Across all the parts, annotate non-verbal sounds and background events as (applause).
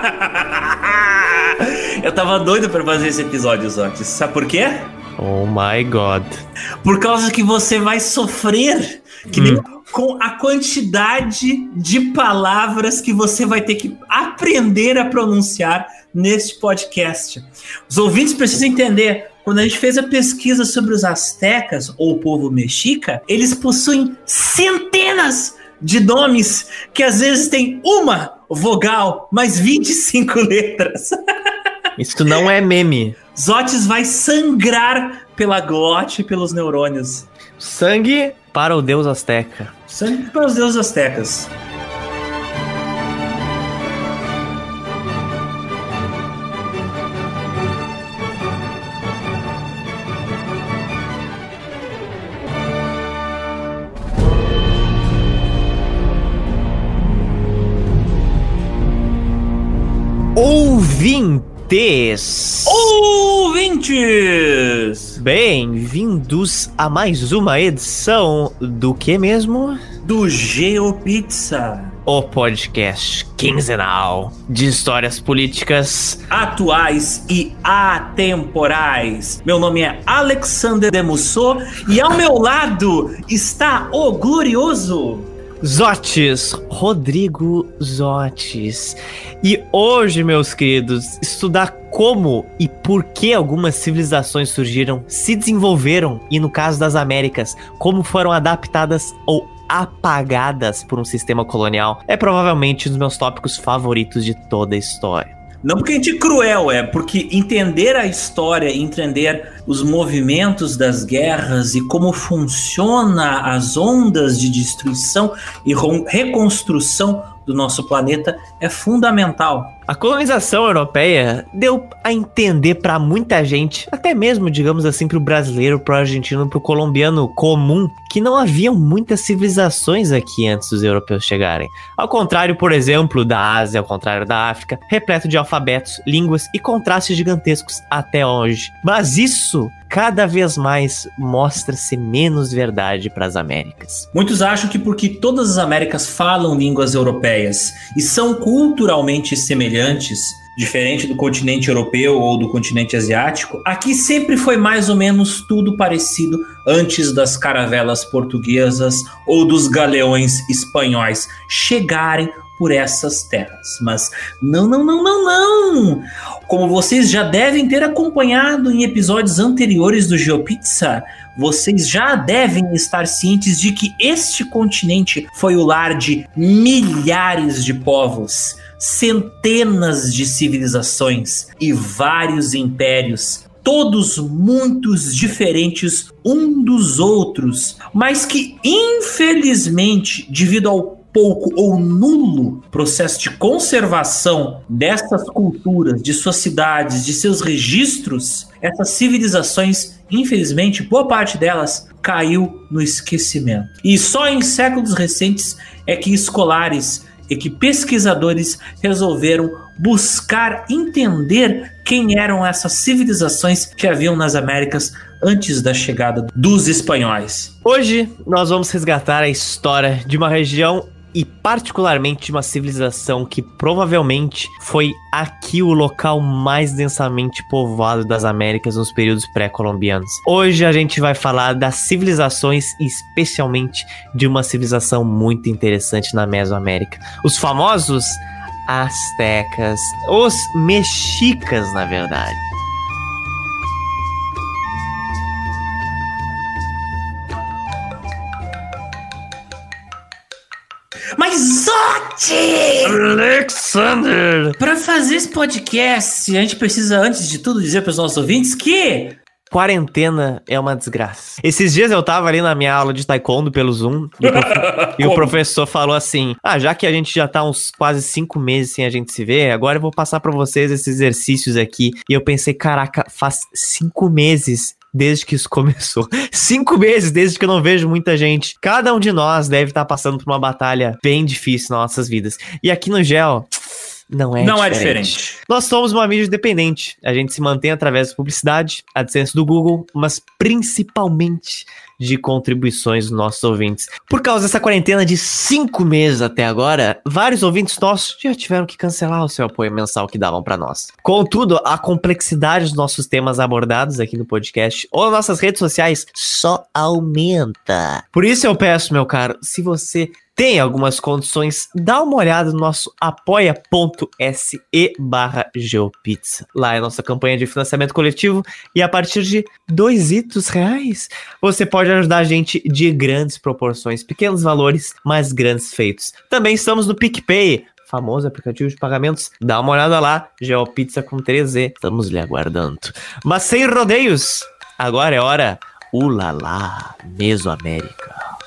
(laughs) Eu tava doido pra fazer esse episódio, Zotis. Sabe por quê? Oh my god. Por causa que você vai sofrer que nem com a quantidade de palavras que você vai ter que aprender a pronunciar neste podcast. Os ouvintes precisam entender. Quando a gente fez a pesquisa sobre os astecas ou o povo mexica, eles possuem centenas de nomes que às vezes tem uma vogal, mais 25 (laughs) letras. Isso não é meme. Zotes vai sangrar pela glote e pelos neurônios. Sangue para o deus azteca. Sangue para os deuses astecas. Ouvintes! Ouvintes! Bem-vindos a mais uma edição do que mesmo? Do GeoPizza. O podcast quinzenal de histórias políticas. Atuais e atemporais. Meu nome é Alexander Demusso e ao meu lado está o glorioso Zotes, Rodrigo Zotes. E hoje, meus queridos, estudar como e por que algumas civilizações surgiram, se desenvolveram e, no caso das Américas, como foram adaptadas ou apagadas por um sistema colonial, é provavelmente um dos meus tópicos favoritos de toda a história. Não porque a gente é cruel, é porque entender a história, entender os movimentos das guerras e como funciona as ondas de destruição e reconstrução do nosso planeta é fundamental. A colonização europeia deu a entender para muita gente, até mesmo, digamos assim, para o brasileiro, para o argentino, para o colombiano comum, que não haviam muitas civilizações aqui antes dos europeus chegarem. Ao contrário, por exemplo, da Ásia, ao contrário da África, repleto de alfabetos, línguas e contrastes gigantescos até hoje. Mas isso cada vez mais mostra-se menos verdade para as Américas. Muitos acham que porque todas as Américas falam línguas europeias e são culturalmente semelhantes, diferente do continente europeu ou do continente asiático, aqui sempre foi mais ou menos tudo parecido antes das caravelas portuguesas ou dos galeões espanhóis chegarem por essas terras. Mas não, não, não, não, não! Como vocês já devem ter acompanhado em episódios anteriores do GeoPizza, vocês já devem estar cientes de que este continente foi o lar de milhares de povos, centenas de civilizações e vários impérios todos muitos diferentes um dos outros, mas que infelizmente, devido ao pouco ou nulo processo de conservação dessas culturas, de suas cidades, de seus registros, essas civilizações, infelizmente, boa parte delas caiu no esquecimento. E só em séculos recentes é que escolares e que pesquisadores resolveram buscar entender quem eram essas civilizações que haviam nas Américas antes da chegada dos espanhóis. Hoje nós vamos resgatar a história de uma região e particularmente de uma civilização que provavelmente foi aqui o local mais densamente povoado das Américas nos períodos pré-colombianos. Hoje a gente vai falar das civilizações especialmente de uma civilização muito interessante na Mesoamérica. Os famosos astecas, os mexicas, na verdade. Mas Zote! Alexander! Para fazer esse podcast, a gente precisa, antes de tudo, dizer para os nossos ouvintes que Quarentena é uma desgraça. Esses dias eu tava ali na minha aula de taekwondo pelo Zoom e prof... (laughs) e o professor falou assim: Ah, já que a gente já tá uns quase cinco meses sem a gente se ver, agora eu vou passar para vocês esses exercícios aqui. E eu pensei: Caraca, faz cinco meses desde que isso (laughs) começou. Cinco meses desde que eu não vejo muita gente. Cada um de nós deve estar passando por uma batalha bem difícil nas nossas vidas. E aqui no Gel, não é não diferente. é diferente. Nós somos uma mídia independente. A gente se mantém através da publicidade, AdSense do Google, mas principalmente de contribuições dos nossos ouvintes. Por causa dessa quarentena de cinco meses até agora, vários ouvintes nossos já tiveram que cancelar o seu apoio mensal que davam para nós. Contudo, a complexidade dos nossos temas abordados aqui no podcast ou nas nossas redes sociais só aumenta. Por isso eu peço, meu caro, se você tem algumas condições, dá uma olhada no nosso apoia.se barra Geopizza. Lá é a nossa campanha de financiamento coletivo e a partir de dois itos reais, você pode ajudar a gente de grandes proporções, pequenos valores, mas grandes feitos. Também estamos no PicPay, famoso aplicativo de pagamentos. Dá uma olhada lá, Geopizza com 3Z, estamos lhe aguardando. Mas sem rodeios, agora é hora, ulala, Mesoamérica.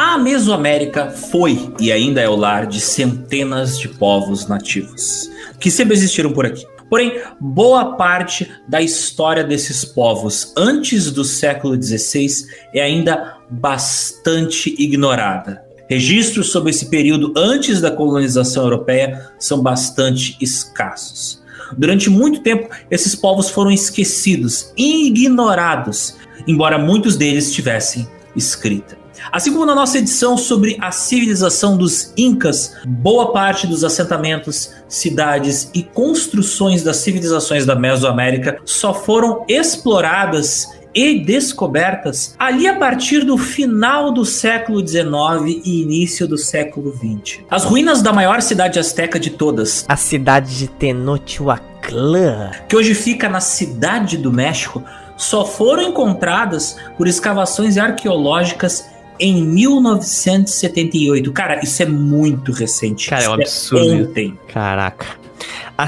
A Mesoamérica foi e ainda é o lar de centenas de povos nativos que sempre existiram por aqui. Porém, boa parte da história desses povos antes do século XVI é ainda bastante ignorada. Registros sobre esse período antes da colonização europeia são bastante escassos. Durante muito tempo, esses povos foram esquecidos, ignorados, embora muitos deles tivessem escrita. Assim como na nossa edição sobre a civilização dos Incas, boa parte dos assentamentos, cidades e construções das civilizações da Mesoamérica só foram exploradas e descobertas ali a partir do final do século XIX e início do século XX. As ruínas da maior cidade asteca de todas, A cidade de Tenochtitlan. que hoje fica na cidade do México, só foram encontradas por escavações arqueológicas em 1978. Cara, isso é muito recente. Cara, é um Isso absurdo. ontem. Caraca.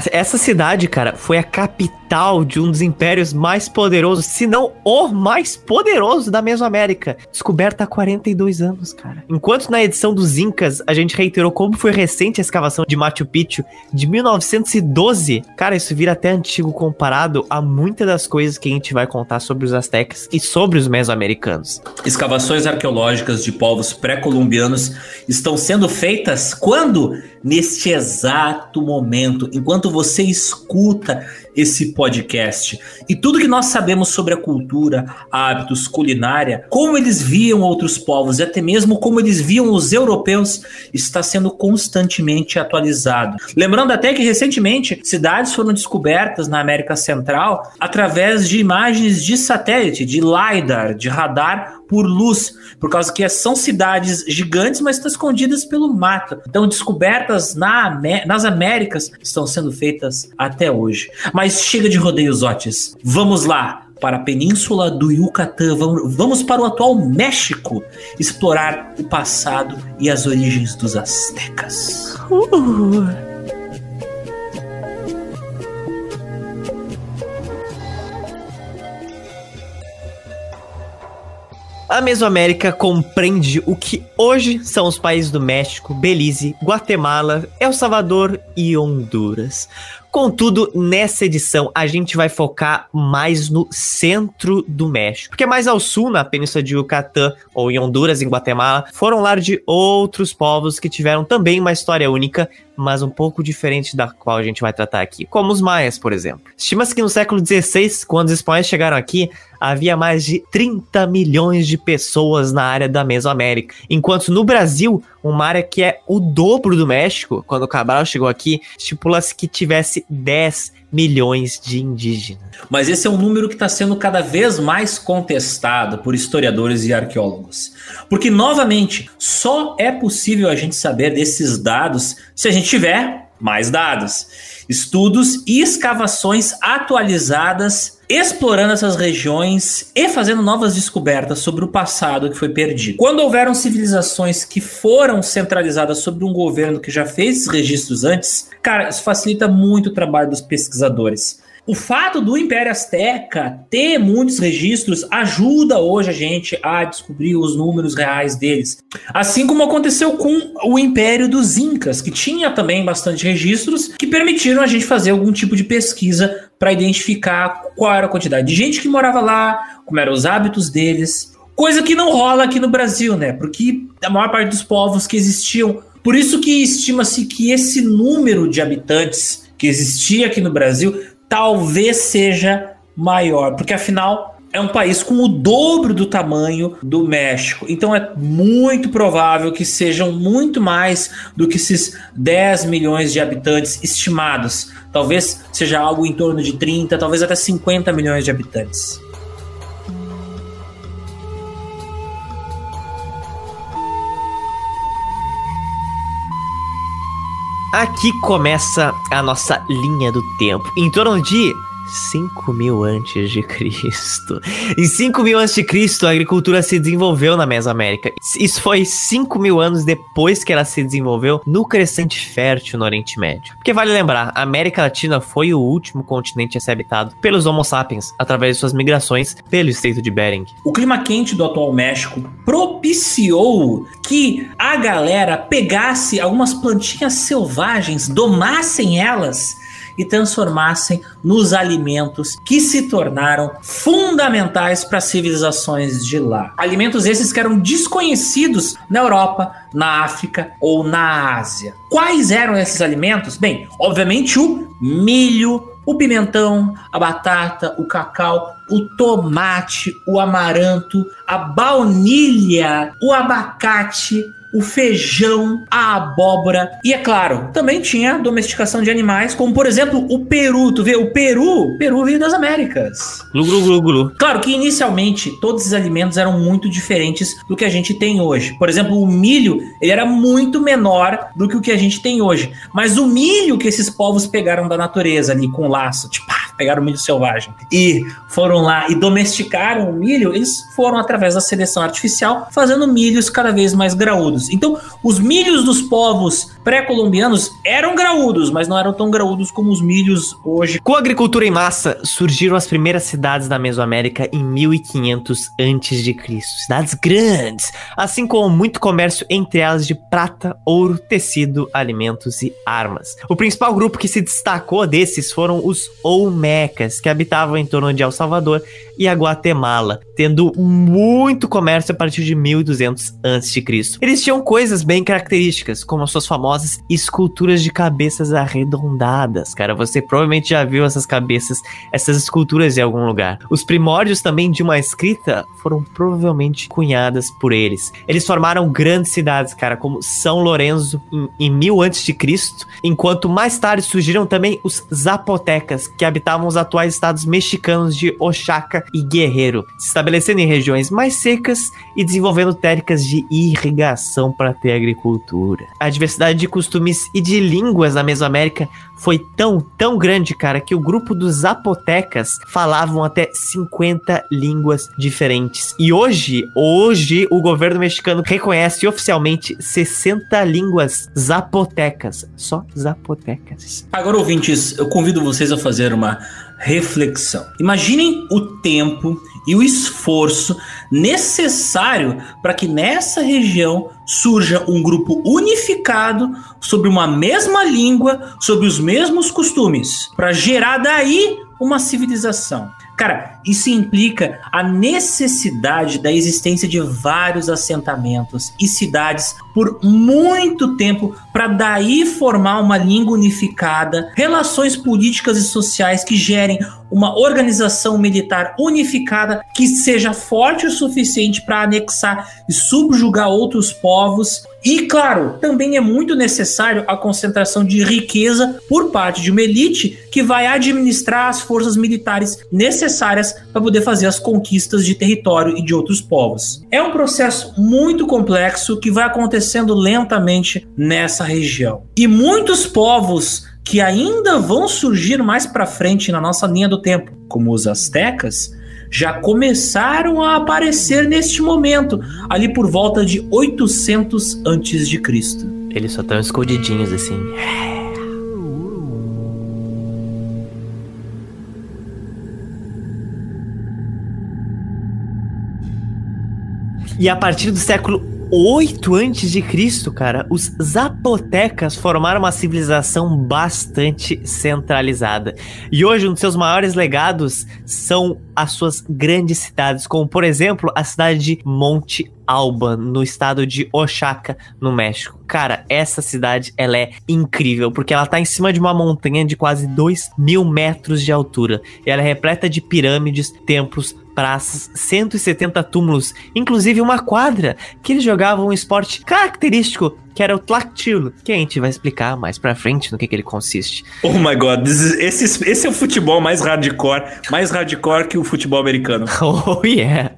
Essa cidade, cara, foi a capital de um dos impérios mais poderosos, se não o mais poderoso da Mesoamérica. Descoberta há 42 anos, cara. Enquanto na edição dos Incas a gente reiterou como foi recente a escavação de Machu Picchu de 1912, cara, isso vira até antigo comparado a muitas das coisas que a gente vai contar sobre os astecas e sobre os mesoamericanos. Escavações arqueológicas de povos pré-colombianos estão sendo feitas quando? Neste exato momento, enquanto você escuta esse podcast. E tudo que nós sabemos sobre a cultura, hábitos, culinária, como eles viam outros povos e até mesmo como eles viam os europeus, está sendo constantemente atualizado. Lembrando até que recentemente cidades foram descobertas na América Central através de imagens de satélite, de LiDAR, de radar por luz, por causa que são cidades gigantes, mas estão escondidas pelo mato. Então, descobertas na nas Américas estão sendo feitas até hoje. Mas chega de rodeios, Otis. Vamos lá para a península do Yucatán. Vamos, para o atual México explorar o passado e as origens dos astecas. A Mesoamérica compreende o que hoje são os países do México, Belize, Guatemala, El Salvador e Honduras. Contudo, nessa edição a gente vai focar mais no centro do México, porque mais ao sul, na Península de Yucatán ou em Honduras, em Guatemala, foram lar de outros povos que tiveram também uma história única, mas um pouco diferente da qual a gente vai tratar aqui, como os maias, por exemplo. Estima-se que no século XVI, quando os espanhóis chegaram aqui, havia mais de 30 milhões de pessoas na área da Mesoamérica, enquanto no Brasil, uma área que é o dobro do México, quando o Cabral chegou aqui, estipula-se que tivesse 10 milhões de indígenas. Mas esse é um número que está sendo cada vez mais contestado por historiadores e arqueólogos. Porque, novamente, só é possível a gente saber desses dados se a gente tiver mais dados. Estudos e escavações atualizadas explorando essas regiões e fazendo novas descobertas sobre o passado que foi perdido. Quando houveram civilizações que foram centralizadas sobre um governo que já fez esses registros antes, cara, isso facilita muito o trabalho dos pesquisadores. O fato do Império Azteca ter muitos registros ajuda hoje a gente a descobrir os números reais deles. Assim como aconteceu com o Império dos Incas, que tinha também bastante registros que permitiram a gente fazer algum tipo de pesquisa para identificar qual era a quantidade de gente que morava lá, como eram os hábitos deles. Coisa que não rola aqui no Brasil, né? Porque a maior parte dos povos que existiam. Por isso que estima-se que esse número de habitantes que existia aqui no Brasil talvez seja maior, porque afinal é um país com o dobro do tamanho do México. Então é muito provável que sejam muito mais do que esses 10 milhões de habitantes estimados. Talvez seja algo em torno de 30, talvez até 50 milhões de habitantes. Aqui começa a nossa linha do tempo. Em torno de 5 mil antes de Cristo. Em 5 mil antes de Cristo, a agricultura se desenvolveu na Mesoamérica. Isso foi 5 mil anos depois que ela se desenvolveu no crescente fértil no Oriente Médio. Porque vale lembrar, a América Latina foi o último continente a ser habitado pelos Homo sapiens através de suas migrações pelo Estreito de Bering. O clima quente do atual México propiciou que a galera pegasse algumas plantinhas selvagens, domassem elas e transformassem nos alimentos que se tornaram fundamentais para as civilizações de lá. Alimentos esses que eram desconhecidos na Europa, na África ou na Ásia. Quais eram esses alimentos? Bem, obviamente o milho, o pimentão, a batata, o cacau, o tomate, o amaranto, a baunilha, o abacate, o feijão, a abóbora e é claro, também tinha domesticação de animais, como por exemplo o peru. Tu vê, o peru, peru veio das Américas. Glu, glu, glu, glu. Claro que inicialmente todos os alimentos eram muito diferentes do que a gente tem hoje. Por exemplo, o milho, ele era muito menor do que o que a gente tem hoje. Mas o milho que esses povos pegaram da natureza ali com laço, tipo, pegaram o milho selvagem e foram lá e domesticaram o milho, eles foram através da seleção artificial fazendo milhos cada vez mais graúdos. Então, os milhos dos povos pré-colombianos eram graúdos, mas não eram tão graúdos como os milhos hoje. Com a agricultura em massa, surgiram as primeiras cidades da Mesoamérica em 1500 a.C. Cidades grandes, assim como muito comércio entre elas de prata, ouro, tecido, alimentos e armas. O principal grupo que se destacou desses foram os Olmecas, que habitavam em torno de El Salvador e a Guatemala, tendo muito comércio a partir de 1200 a.C. Eles tinham coisas bem características, como as suas famosas esculturas de cabeças arredondadas. Cara, você provavelmente já viu essas cabeças, essas esculturas em algum lugar. Os primórdios também de uma escrita foram provavelmente cunhadas por eles. Eles formaram grandes cidades, cara, como São Lourenço em, em 1000 a.C., enquanto mais tarde surgiram também os zapotecas, que habitavam os atuais estados mexicanos de Oaxaca e Guerreiro, se estabelecendo em regiões mais secas e desenvolvendo técnicas de irrigação para ter agricultura. A diversidade de costumes e de línguas na Mesoamérica foi tão, tão grande, cara, que o grupo dos zapotecas falavam até 50 línguas diferentes. E hoje, hoje, o governo mexicano reconhece oficialmente 60 línguas zapotecas. Só zapotecas. Agora, ouvintes, eu convido vocês a fazer uma reflexão. Imaginem o tempo e o esforço necessário para que nessa região surja um grupo unificado sobre uma mesma língua, sobre os mesmos costumes, para gerar daí uma civilização. Cara, isso implica a necessidade da existência de vários assentamentos e cidades por muito tempo para daí formar uma língua unificada, relações políticas e sociais que gerem uma organização militar unificada que seja forte o suficiente para anexar e subjugar outros povos. E, claro, também é muito necessário a concentração de riqueza por parte de uma elite que vai administrar as forças militares necessárias para poder fazer as conquistas de território e de outros povos. É um processo muito complexo que vai acontecendo lentamente nessa região. E muitos povos que ainda vão surgir mais para frente na nossa linha do tempo, como os astecas, já começaram a aparecer neste momento, ali por volta de 800 antes de Cristo. Eles só estão escondidinhos assim. E a partir do século 8 antes de Cristo, cara, os zapotecas formaram uma civilização bastante centralizada. E hoje um dos seus maiores legados são as suas grandes cidades, como por exemplo, a cidade de Monte Alban, no estado de Oaxaca, no México. Cara, essa cidade, ela é incrível, porque ela tá em cima de uma montanha de quase 2 mil metros de altura. E ela é repleta de pirâmides, templos, praças, 170 túmulos, inclusive uma quadra que eles jogavam um esporte característico que era o Tlactilo, que a gente vai explicar mais pra frente no que, que ele consiste. Oh my god, esse, esse é o futebol mais hardcore, mais hardcore que o futebol americano. (laughs) Oh yeah.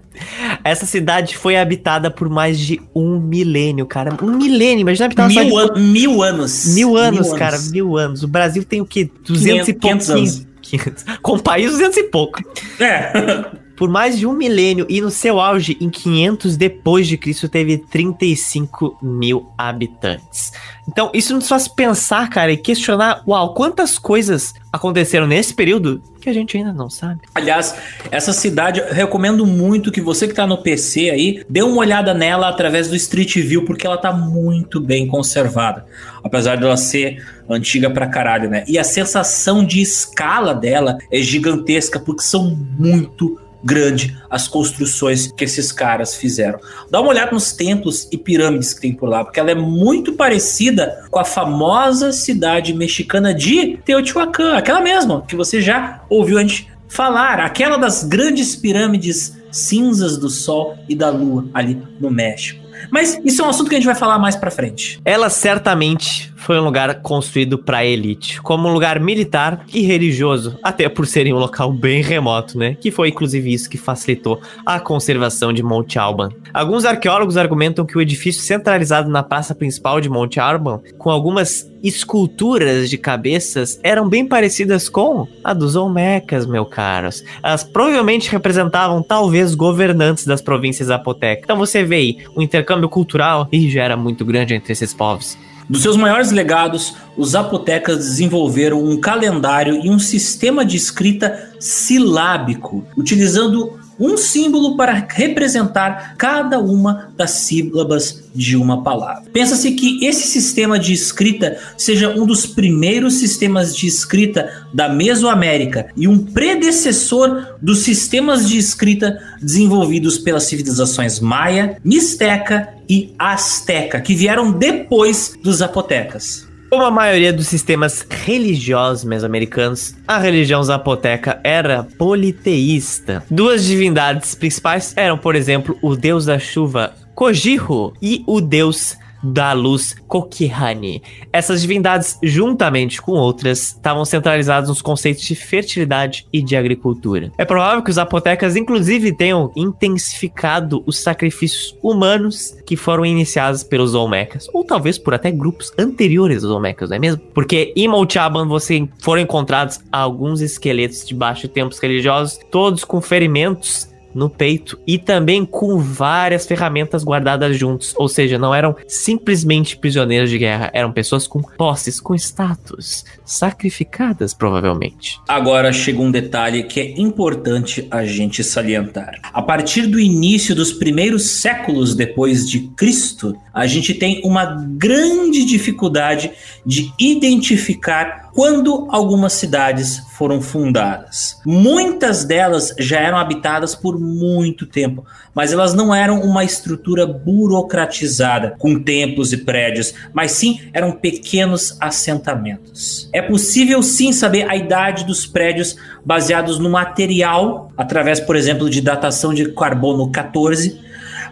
Essa cidade foi habitada por mais de um milênio, cara. Um milênio, imagina habitar uma mil, an mil anos. Mil anos, mil cara, anos. mil anos. O Brasil tem o quê? 200 500, e poucos. 500 anos. 500. (laughs) Com o país, 200 e pouco. É. (laughs) por mais de um milênio e no seu auge, em 500 depois de Cristo, teve 35 mil habitantes. Então, isso nos faz pensar, cara, e questionar, uau, quantas coisas aconteceram nesse período que a gente ainda não sabe. Aliás, essa cidade, eu recomendo muito que você que tá no PC aí, dê uma olhada nela através do Street View, porque ela tá muito bem conservada. Apesar dela ser antiga pra caralho, né? E a sensação de escala dela é gigantesca, porque são muito grande as construções que esses caras fizeram. Dá uma olhada nos templos e pirâmides que tem por lá, porque ela é muito parecida com a famosa cidade mexicana de Teotihuacan, aquela mesma que você já ouviu antes falar, aquela das grandes pirâmides cinzas do Sol e da Lua ali no México. Mas isso é um assunto que a gente vai falar mais pra frente. Ela certamente foi um lugar construído para elite, como um lugar militar e religioso, até por serem um local bem remoto, né? Que foi inclusive isso que facilitou a conservação de Monte Alban. Alguns arqueólogos argumentam que o edifício centralizado na praça principal de Monte Alban, com algumas esculturas de cabeças, eram bem parecidas com a dos Olmecas, meu caros. Elas provavelmente representavam talvez governantes das províncias zapotecas. Então você vê aí, o intercâmbio cultural e já era muito grande entre esses povos. Dos seus maiores legados, os zapotecas desenvolveram um calendário e um sistema de escrita silábico, utilizando um símbolo para representar cada uma das sílabas de uma palavra. Pensa-se que esse sistema de escrita seja um dos primeiros sistemas de escrita da Mesoamérica e um predecessor dos sistemas de escrita desenvolvidos pelas civilizações maia, mixteca e asteca, que vieram depois dos zapotecas. Como a maioria dos sistemas religiosos mesoamericanos, a religião zapoteca era politeísta. Duas divindades principais eram, por exemplo, o deus da chuva Kojiro e o deus da luz Kokihani. Essas divindades, juntamente com outras, estavam centralizadas nos conceitos de fertilidade e de agricultura. É provável que os apotecas, inclusive, tenham intensificado os sacrifícios humanos que foram iniciados pelos Olmecas, ou talvez por até grupos anteriores aos Olmecas, não é mesmo? Porque em Molchaban você foram encontrados alguns esqueletos de baixo tempos religiosos, todos com ferimentos no peito e também com várias ferramentas guardadas juntos, ou seja, não eram simplesmente prisioneiros de guerra, eram pessoas com posses, com status, sacrificadas provavelmente. Agora chega um detalhe que é importante a gente salientar. A partir do início dos primeiros séculos depois de Cristo, a gente tem uma grande dificuldade de identificar quando algumas cidades foram fundadas. Muitas delas já eram habitadas por muito tempo, mas elas não eram uma estrutura burocratizada com templos e prédios, mas sim eram pequenos assentamentos. É possível sim saber a idade dos prédios baseados no material, através, por exemplo, de datação de carbono 14,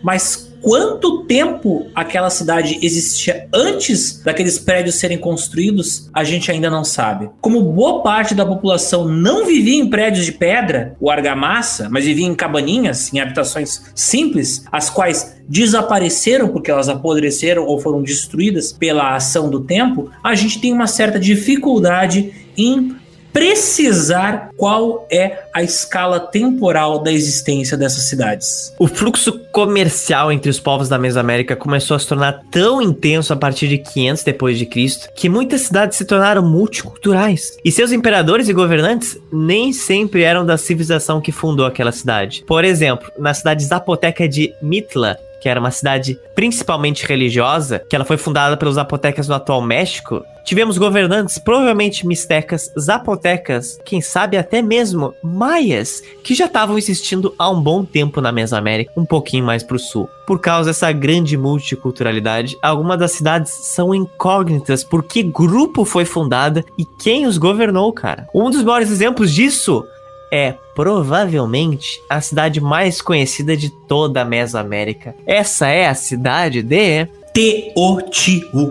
mas quanto tempo aquela cidade existia antes daqueles prédios serem construídos, a gente ainda não sabe. Como boa parte da população não vivia em prédios de pedra ou argamassa, mas vivia em cabaninhas, em habitações simples, as quais desapareceram porque elas apodreceram ou foram destruídas pela ação do tempo, a gente tem uma certa dificuldade em precisar qual é a escala temporal da existência dessas cidades. O fluxo comercial entre os povos da Mesoamérica começou a se tornar tão intenso a partir de 500 depois de Cristo que muitas cidades se tornaram multiculturais. E seus imperadores e governantes nem sempre eram da civilização que fundou aquela cidade. Por exemplo, na cidade zapoteca de Mitla, que era uma cidade principalmente religiosa, que ela foi fundada pelos zapotecas no atual México, tivemos governantes provavelmente mistecas, zapotecas, quem sabe até mesmo maias, que já estavam existindo há um bom tempo na Mesoamérica, um pouquinho mais para o sul. Por causa dessa grande multiculturalidade, algumas das cidades são incógnitas por que grupo foi fundada e quem os governou, cara. Um dos maiores exemplos disso é provavelmente a cidade mais conhecida de toda a Mesoamérica. Essa é a cidade de Teotihuacan.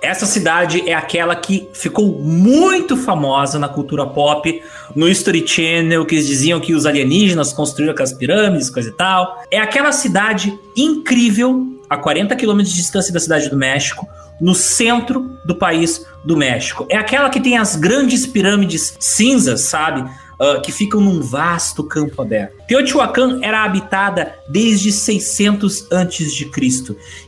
Essa cidade é aquela que ficou muito famosa na cultura pop, no History Channel, que eles diziam que os alienígenas construíram aquelas pirâmides, coisa e tal. É aquela cidade incrível, a 40 quilômetros de distância da cidade do México, no centro do país do México. É aquela que tem as grandes pirâmides cinzas, sabe? Uh, que ficam num vasto campo aberto. Teotihuacan era habitada desde 600 a.C.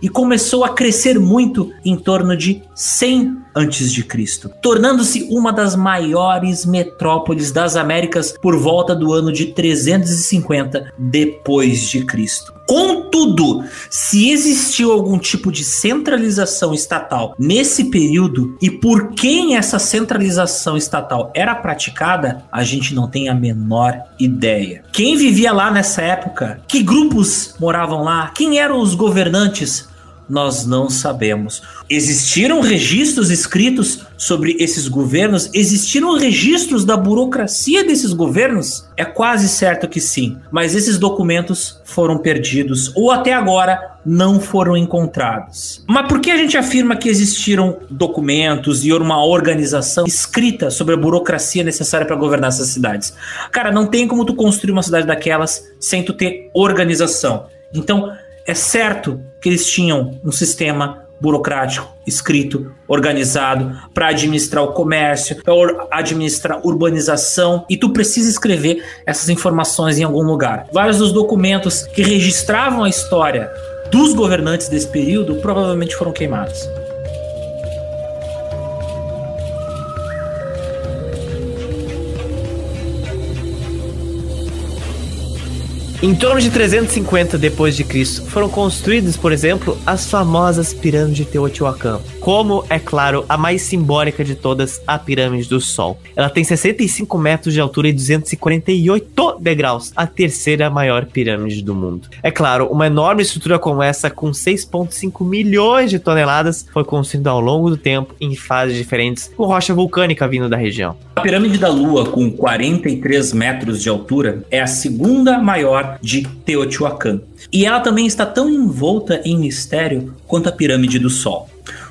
e começou a crescer muito em torno de 100 a.C., tornando-se uma das maiores metrópoles das Américas por volta do ano de 350 depois de Cristo. Contudo, se existiu algum tipo de centralização estatal nesse período e por quem essa centralização estatal era praticada, a gente não tem a menor ideia. Quem vivia lá nessa época? Que grupos moravam lá? Quem eram os governantes? Nós não sabemos. Existiram registros escritos sobre esses governos? Existiram registros da burocracia desses governos? É quase certo que sim, mas esses documentos foram perdidos ou até agora não foram encontrados. Mas por que a gente afirma que existiram documentos e uma organização escrita sobre a burocracia necessária para governar essas cidades? Cara, não tem como tu construir uma cidade daquelas sem tu ter organização. Então, é certo que eles tinham um sistema burocrático, escrito, organizado para administrar o comércio, para administrar urbanização, e tu precisa escrever essas informações em algum lugar. Vários dos documentos que registravam a história dos governantes desse período provavelmente foram queimados. Em torno de 350 depois de Cristo, foram construídas, por exemplo, as famosas pirâmides de Teotihuacan, como, é claro, a mais simbólica de todas, a pirâmide do Sol. Ela tem 65 metros de altura e 248 degraus, a terceira maior pirâmide do mundo. É claro, uma enorme estrutura como essa, com 6,5 milhões de toneladas, foi construída ao longo do tempo em fases diferentes, com rocha vulcânica vindo da região. A pirâmide da Lua, com 43 metros de altura, é a segunda maior de Teotihuacan. E ela também está tão envolta em mistério quanto a pirâmide do Sol.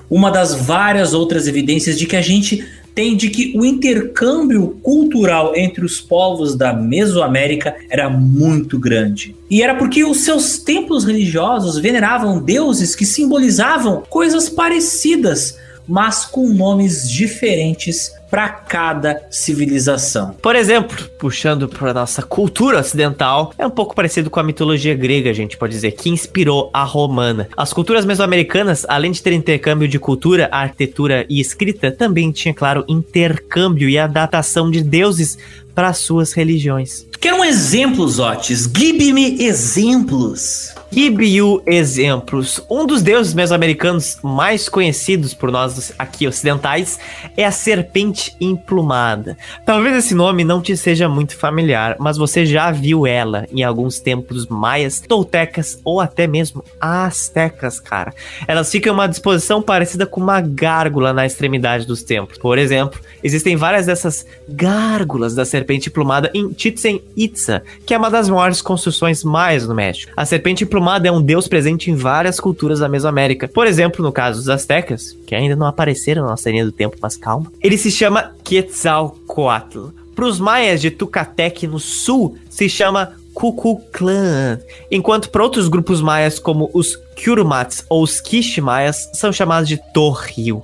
Uma das várias outras evidências de que a gente tem de que o intercâmbio cultural entre os povos da Mesoamérica era muito grande. E era porque os seus templos religiosos veneravam deuses que simbolizavam coisas parecidas, mas com nomes diferentes para cada civilização. Por exemplo, puxando para nossa cultura ocidental, é um pouco parecido com a mitologia grega, a gente pode dizer, que inspirou a romana. As culturas mesoamericanas, além de ter intercâmbio de cultura, arquitetura e escrita, também tinha, claro, intercâmbio e adaptação de deuses para suas religiões. Quero exemplos, Otis. Give-me exemplos. Give you exemplos. Um dos deuses mesoamericanos mais conhecidos por nós aqui ocidentais é a serpente emplumada. Talvez esse nome não te seja muito familiar, mas você já viu ela em alguns templos maias, toltecas ou até mesmo astecas, cara. Elas ficam em uma disposição parecida com uma gárgula na extremidade dos templos. Por exemplo, existem várias dessas gárgulas da serpente emplumada em Chichen Itza, que é uma das maiores construções maias no México. A serpente emplumada Plumada é um deus presente em várias culturas da Mesoamérica. Por exemplo, no caso dos aztecas, que ainda não apareceram na nossa linha do tempo, mas calma. Ele se chama Quetzalcoatl. Para os maias de Tucatec no sul, se chama Cucuclã, enquanto para outros grupos maias como os Curumats ou os Quiche maias são chamados de Torrio.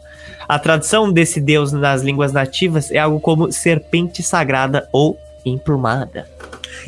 A tradução desse deus nas línguas nativas é algo como serpente sagrada ou emplumada.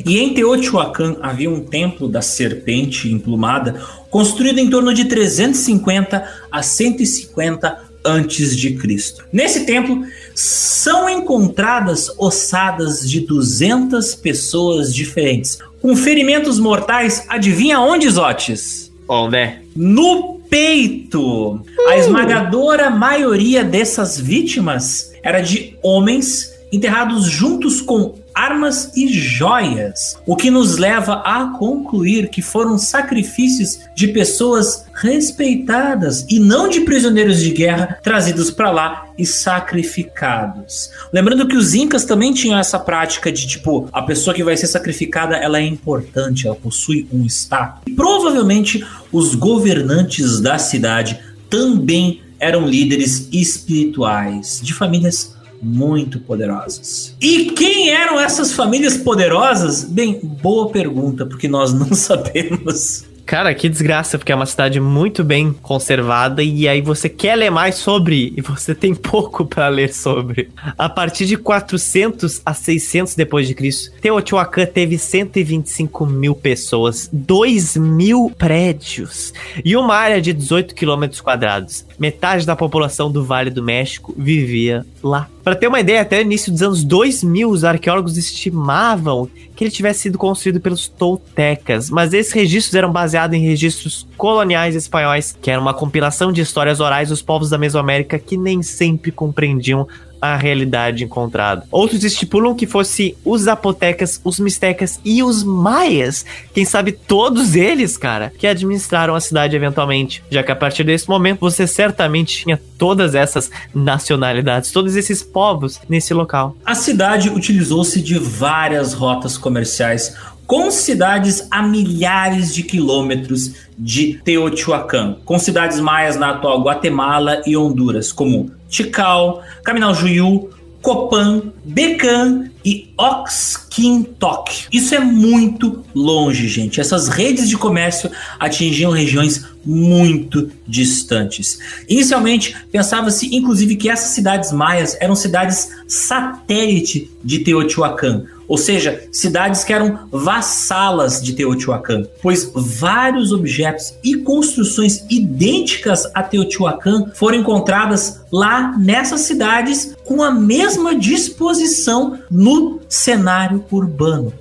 E em Teotihuacan havia um templo da serpente emplumada, construído em torno de 350 a 150 antes de Cristo. Nesse templo são encontradas ossadas de 200 pessoas diferentes, com ferimentos mortais. Adivinha onde, Zotes? Onde? No peito. A esmagadora maioria dessas vítimas era de homens enterrados juntos com armas e joias, o que nos leva a concluir que foram sacrifícios de pessoas respeitadas e não de prisioneiros de guerra trazidos para lá e sacrificados. Lembrando que os incas também tinham essa prática de tipo, a pessoa que vai ser sacrificada, ela é importante, ela possui um status. E provavelmente os governantes da cidade também eram líderes espirituais de famílias muito poderosas. E quem eram essas famílias poderosas? Bem, boa pergunta, porque nós (laughs) não sabemos. Cara, que desgraça, porque é uma cidade muito bem conservada e aí você quer ler mais sobre e você tem (laughs) pouco para ler sobre. A partir de 400 a 600 depois de Cristo, Teotihuacan teve 125 mil pessoas, 2 mil prédios e uma área de 18 quilômetros quadrados. Metade da população do Vale do México vivia lá. Para ter uma ideia, até o início dos anos 2000, os arqueólogos estimavam que ele tivesse sido construído pelos toltecas, mas esses registros eram baseados em registros coloniais espanhóis, que era uma compilação de histórias orais dos povos da Mesoamérica que nem sempre compreendiam a realidade encontrada. Outros estipulam que fosse os zapotecas, os mistecas e os maias, quem sabe todos eles, cara, que administraram a cidade eventualmente, já que a partir desse momento você certamente tinha todas essas nacionalidades, todos esses povos nesse local. A cidade utilizou-se de várias rotas comerciais com cidades a milhares de quilômetros de Teotihuacan, com cidades maias na atual Guatemala e Honduras, como Tikal, Caminal Juiú, Copan, Becan e Oxquintoc. Isso é muito longe, gente. Essas redes de comércio atingiam regiões muito distantes. Inicialmente, pensava-se inclusive que essas cidades maias eram cidades satélite de Teotihuacan, ou seja, cidades que eram vassalas de Teotihuacan, pois vários objetos e construções idênticas a Teotihuacan foram encontradas lá nessas cidades com a mesma disposição no cenário urbano.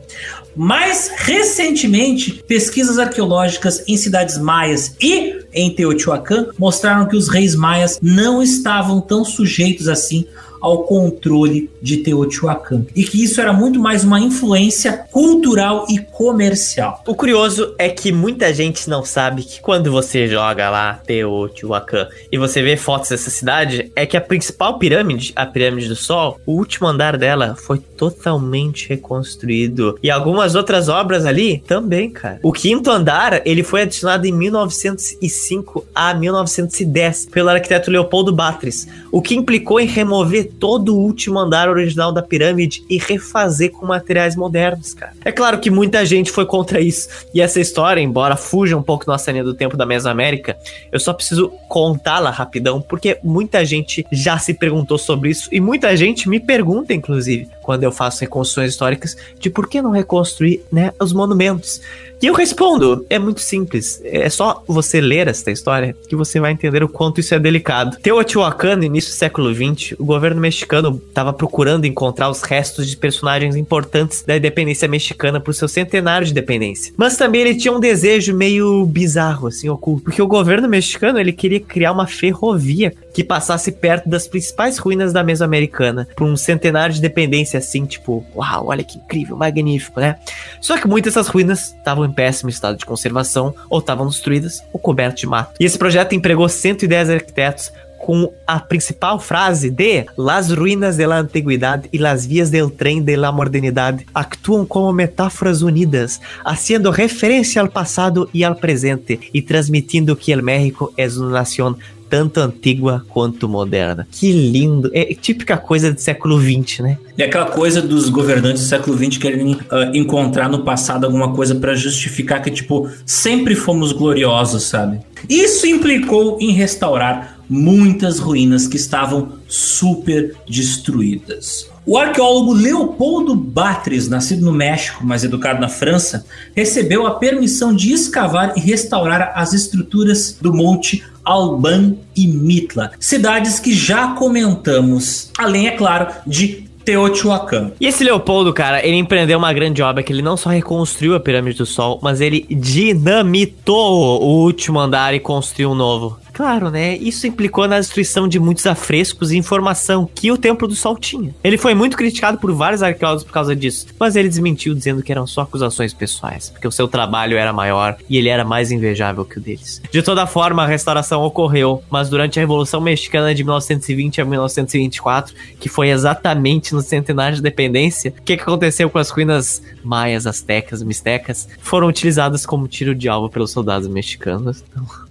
Mais recentemente, pesquisas arqueológicas em cidades maias e em Teotihuacan mostraram que os reis maias não estavam tão sujeitos assim ao controle de Teotihuacan. E que isso era muito mais uma influência cultural e comercial. O curioso é que muita gente não sabe que quando você joga lá Teotihuacan e você vê fotos dessa cidade, é que a principal pirâmide, a pirâmide do Sol, o último andar dela foi totalmente reconstruído. E algumas outras obras ali também, cara. O quinto andar, ele foi adicionado em 1905 a 1910 pelo arquiteto Leopoldo Batres, o que implicou em remover todo o último andar original da pirâmide e refazer com materiais modernos, cara. É claro que muita gente foi contra isso. E essa história, embora fuja um pouco nossa linha do tempo da Mesoamérica, eu só preciso contá-la rapidão, porque muita gente já se perguntou sobre isso e muita gente me pergunta, inclusive, quando eu faço reconstruções históricas, de por que não reconstruir né, os monumentos. E eu respondo, é muito simples. É só você ler esta história que você vai entender o quanto isso é delicado. Teotihuacan, início do século XX, o governo mexicano estava procurando encontrar os restos de personagens importantes da independência mexicana por seu centenário de independência. Mas também ele tinha um desejo meio bizarro, assim, oculto. Porque o governo mexicano, ele queria criar uma ferrovia que passasse perto das principais ruínas da Mesoamericana, por um centenário de independência assim, tipo, uau, olha que incrível, magnífico, né? Só que muitas dessas ruínas estavam em péssimo estado de conservação, ou estavam destruídas, ou cobertas de mato. E esse projeto empregou 110 arquitetos com a principal frase de Las ruínas de la antiguidad y las vías del tren de la modernidad actuam como metáforas unidas, haciendo referência ao passado e ao presente e transmitindo que el México é uma nação tanto antiga quanto moderna. Que lindo. É típica coisa do século XX, né? É aquela coisa dos governantes do século XX querem uh, encontrar no passado alguma coisa para justificar que, tipo, sempre fomos gloriosos, sabe? Isso implicou em restaurar muitas ruínas que estavam super destruídas. O arqueólogo Leopoldo Batres, nascido no México, mas educado na França, recebeu a permissão de escavar e restaurar as estruturas do Monte Alban e Mitla, cidades que já comentamos, além, é claro, de Teotihuacan. E esse Leopoldo, cara, ele empreendeu uma grande obra que ele não só reconstruiu a Pirâmide do Sol, mas ele dinamitou o último andar e construiu um novo. Claro, né? Isso implicou na destruição de muitos afrescos e informação que o Templo do Sol tinha. Ele foi muito criticado por vários arqueólogos por causa disso, mas ele desmentiu dizendo que eram só acusações pessoais, porque o seu trabalho era maior e ele era mais invejável que o deles. De toda forma, a restauração ocorreu, mas durante a Revolução Mexicana de 1920 a 1924, que foi exatamente no centenário de independência, o que, que aconteceu com as ruínas maias, astecas, mistecas, foram utilizadas como tiro de alvo pelos soldados mexicanos. Então...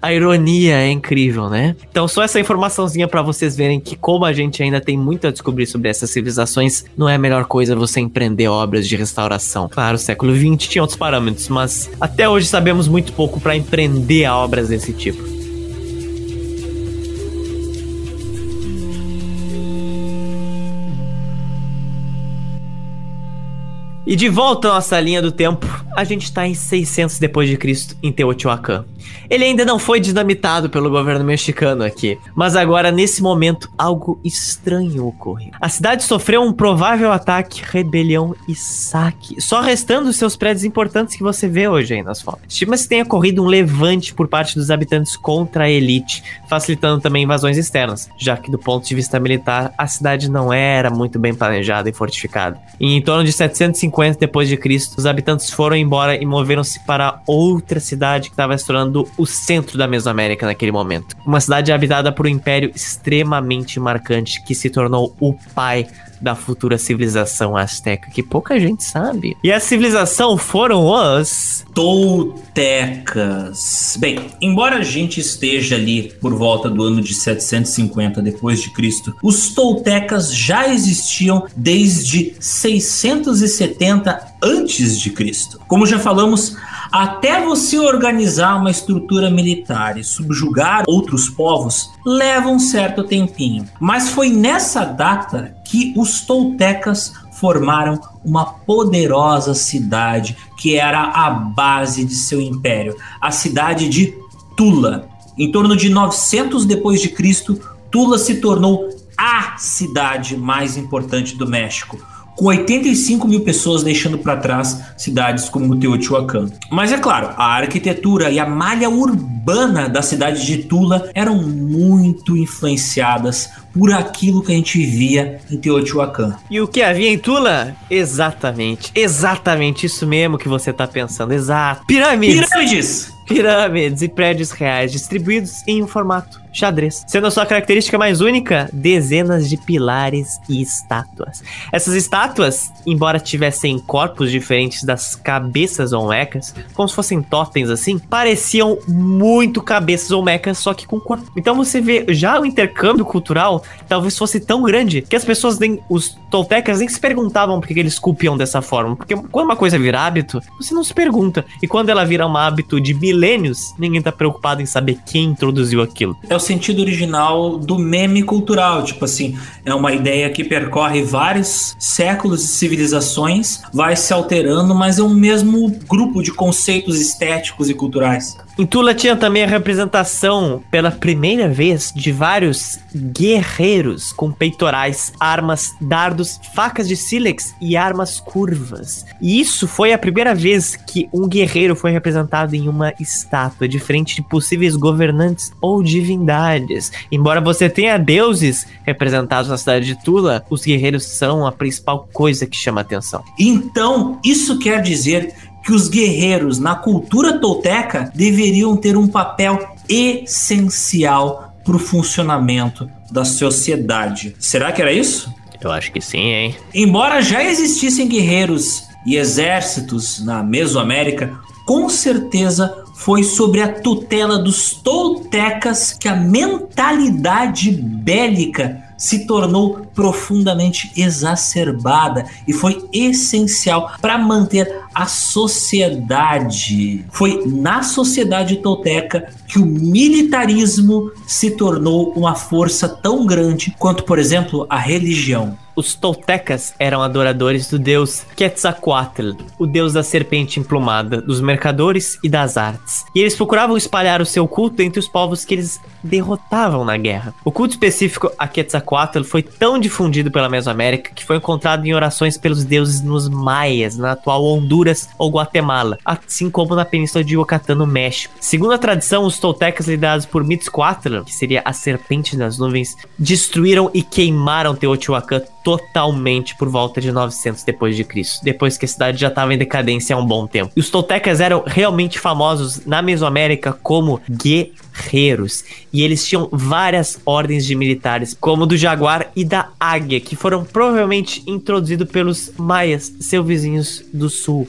A ironia é incrível, né? Então, só essa informaçãozinha para vocês verem que, como a gente ainda tem muito a descobrir sobre essas civilizações, não é a melhor coisa você empreender obras de restauração. Claro, o século XX tinha outros parâmetros, mas até hoje sabemos muito pouco para empreender obras desse tipo. E de volta à nossa linha do tempo, a gente está em 600 depois de Cristo em Teotihuacan. Ele ainda não foi dinamitado pelo governo mexicano aqui, mas agora nesse momento algo estranho ocorreu. A cidade sofreu um provável ataque, rebelião e saque, só restando seus prédios importantes que você vê hoje aí nas fotos. Estima-se que tenha ocorrido um levante por parte dos habitantes contra a elite, facilitando também invasões externas, já que do ponto de vista militar a cidade não era muito bem planejada e fortificada. E em torno de 750 depois de Cristo, os habitantes foram embora e moveram-se para outra cidade que estava se o centro da Mesoamérica naquele momento. Uma cidade habitada por um império extremamente marcante que se tornou o pai da futura civilização azteca, que pouca gente sabe. E a civilização foram os Toltecas. Bem, embora a gente esteja ali por volta do ano de 750 depois de Cristo, os Toltecas já existiam desde 670 antes de Cristo. Como já falamos, até você organizar uma estrutura militar e subjugar outros povos leva um certo tempinho. Mas foi nessa data que os toltecas formaram uma poderosa cidade que era a base de seu império, a cidade de Tula. Em torno de 900 depois de Cristo, Tula se tornou a cidade mais importante do México com 85 mil pessoas deixando para trás cidades como Teotihuacan. Mas é claro, a arquitetura e a malha urbana da cidade de Tula eram muito influenciadas por aquilo que a gente via em Teotihuacan. E o que havia em Tula? Exatamente, exatamente isso mesmo que você tá pensando, exato. Pirâmides! Pirâmides! Pirâmides e prédios reais distribuídos em um formato xadrez. Sendo a sua característica mais única, dezenas de pilares e estátuas. Essas estátuas, embora tivessem corpos diferentes das cabeças olmecas, como se fossem totens assim, pareciam muito cabeças olmecas, só que com corpo. Então você vê já o intercâmbio cultural talvez fosse tão grande que as pessoas nem os toltecas nem se perguntavam por que eles esculpiam dessa forma, porque quando uma coisa vira hábito, você não se pergunta. E quando ela vira um hábito de milênios, ninguém tá preocupado em saber quem introduziu aquilo. É o sentido original do meme cultural. Tipo assim, é uma ideia que percorre vários séculos de civilizações, vai se alterando, mas é um mesmo grupo de conceitos estéticos e culturais. Em Tula tinha também a representação, pela primeira vez, de vários guerreiros com peitorais, armas, dardos, facas de sílex e armas curvas. E isso foi a primeira vez que um guerreiro foi representado em uma estátua, diferente de possíveis governantes ou divindades. Embora você tenha deuses representados na cidade de Tula, os guerreiros são a principal coisa que chama atenção. Então, isso quer dizer que os guerreiros na cultura tolteca deveriam ter um papel essencial para o funcionamento da sociedade. Será que era isso? Eu acho que sim, hein? Embora já existissem guerreiros e exércitos na Mesoamérica, com certeza foi sobre a tutela dos toltecas que a mentalidade bélica se tornou profundamente exacerbada e foi essencial para manter a sociedade. Foi na sociedade tolteca que o militarismo se tornou uma força tão grande quanto, por exemplo, a religião. Os toltecas eram adoradores do deus Quetzalcoatl, o deus da serpente emplumada, dos mercadores e das artes. E eles procuravam espalhar o seu culto entre os povos que eles derrotavam na guerra. O culto específico a Quetzalcoatl foi tão difundido pela Mesoamérica que foi encontrado em orações pelos deuses nos maias, na atual Honduras ou Guatemala, assim como na península de Yucatán, no México. Segundo a tradição, os toltecas liderados por Mitzcoatl, que seria a serpente das nuvens, destruíram e queimaram Teotihuacan totalmente por volta de 900 depois de Cristo, depois que a cidade já estava em decadência há um bom tempo. E os toltecas eram realmente famosos na Mesoamérica como guerreiros, e eles tinham várias ordens de militares, como do jaguar e da águia, que foram provavelmente introduzidos pelos maias, seus vizinhos do sul.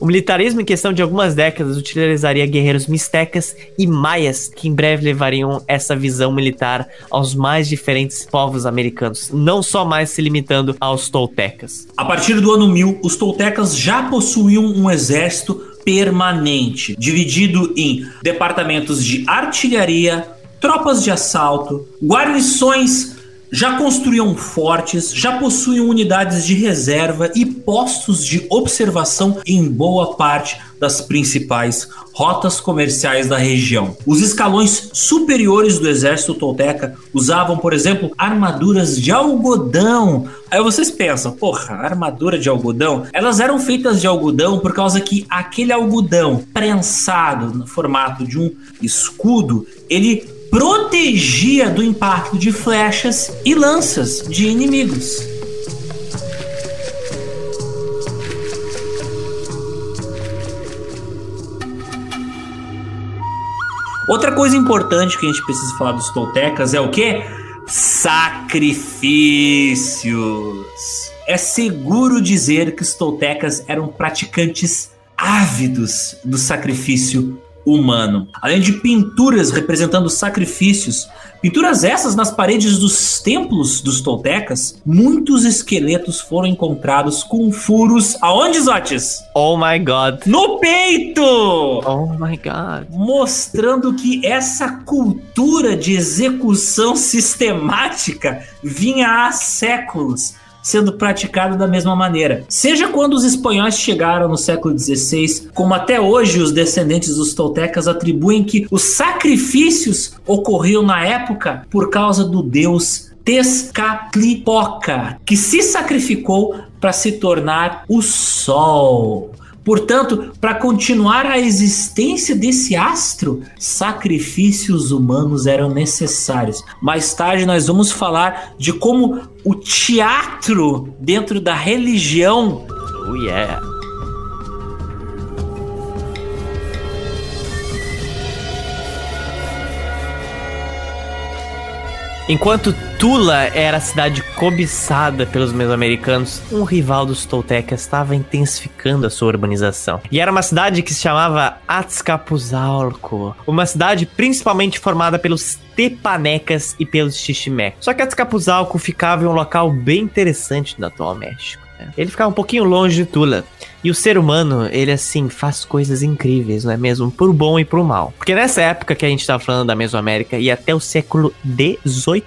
O militarismo, em questão de algumas décadas, utilizaria guerreiros mistecas e maias, que em breve levariam essa visão militar aos mais diferentes povos americanos, não só mais se limitando aos toltecas. A partir do ano 1000, os toltecas já possuíam um exército permanente, dividido em departamentos de artilharia, tropas de assalto, guarnições já construíam fortes, já possuíam unidades de reserva e postos de observação em boa parte das principais rotas comerciais da região. Os escalões superiores do exército tolteca usavam, por exemplo, armaduras de algodão. Aí vocês pensam, porra, armadura de algodão? Elas eram feitas de algodão por causa que aquele algodão prensado no formato de um escudo, ele protegia do impacto de flechas e lanças de inimigos. Outra coisa importante que a gente precisa falar dos toltecas é o que? Sacrifícios. É seguro dizer que os toltecas eram praticantes ávidos do sacrifício humano. Além de pinturas representando sacrifícios, pinturas essas nas paredes dos templos dos toltecas, muitos esqueletos foram encontrados com furos aonde, Zotes? Oh my god. No peito! Oh my god. Mostrando que essa cultura de execução sistemática vinha há séculos sendo praticado da mesma maneira. Seja quando os espanhóis chegaram no século XVI, como até hoje os descendentes dos toltecas atribuem que os sacrifícios ocorriam na época por causa do deus Tezcatlipoca, que se sacrificou para se tornar o sol. Portanto, para continuar a existência desse astro, sacrifícios humanos eram necessários. Mais tarde nós vamos falar de como o teatro dentro da religião Oh yeah. Enquanto Tula era a cidade cobiçada pelos mesoamericanos, um rival dos toltecas estava intensificando a sua urbanização. E era uma cidade que se chamava Azcapotzalco, uma cidade principalmente formada pelos tepanecas e pelos xiximecas. Só que Azcapotzalco ficava em um local bem interessante no atual México. Né? Ele ficava um pouquinho longe de Tula. E o ser humano, ele assim, faz coisas incríveis, não é mesmo? Por bom e por mal. Porque nessa época que a gente tava falando da Mesoamérica e até o século XVIII,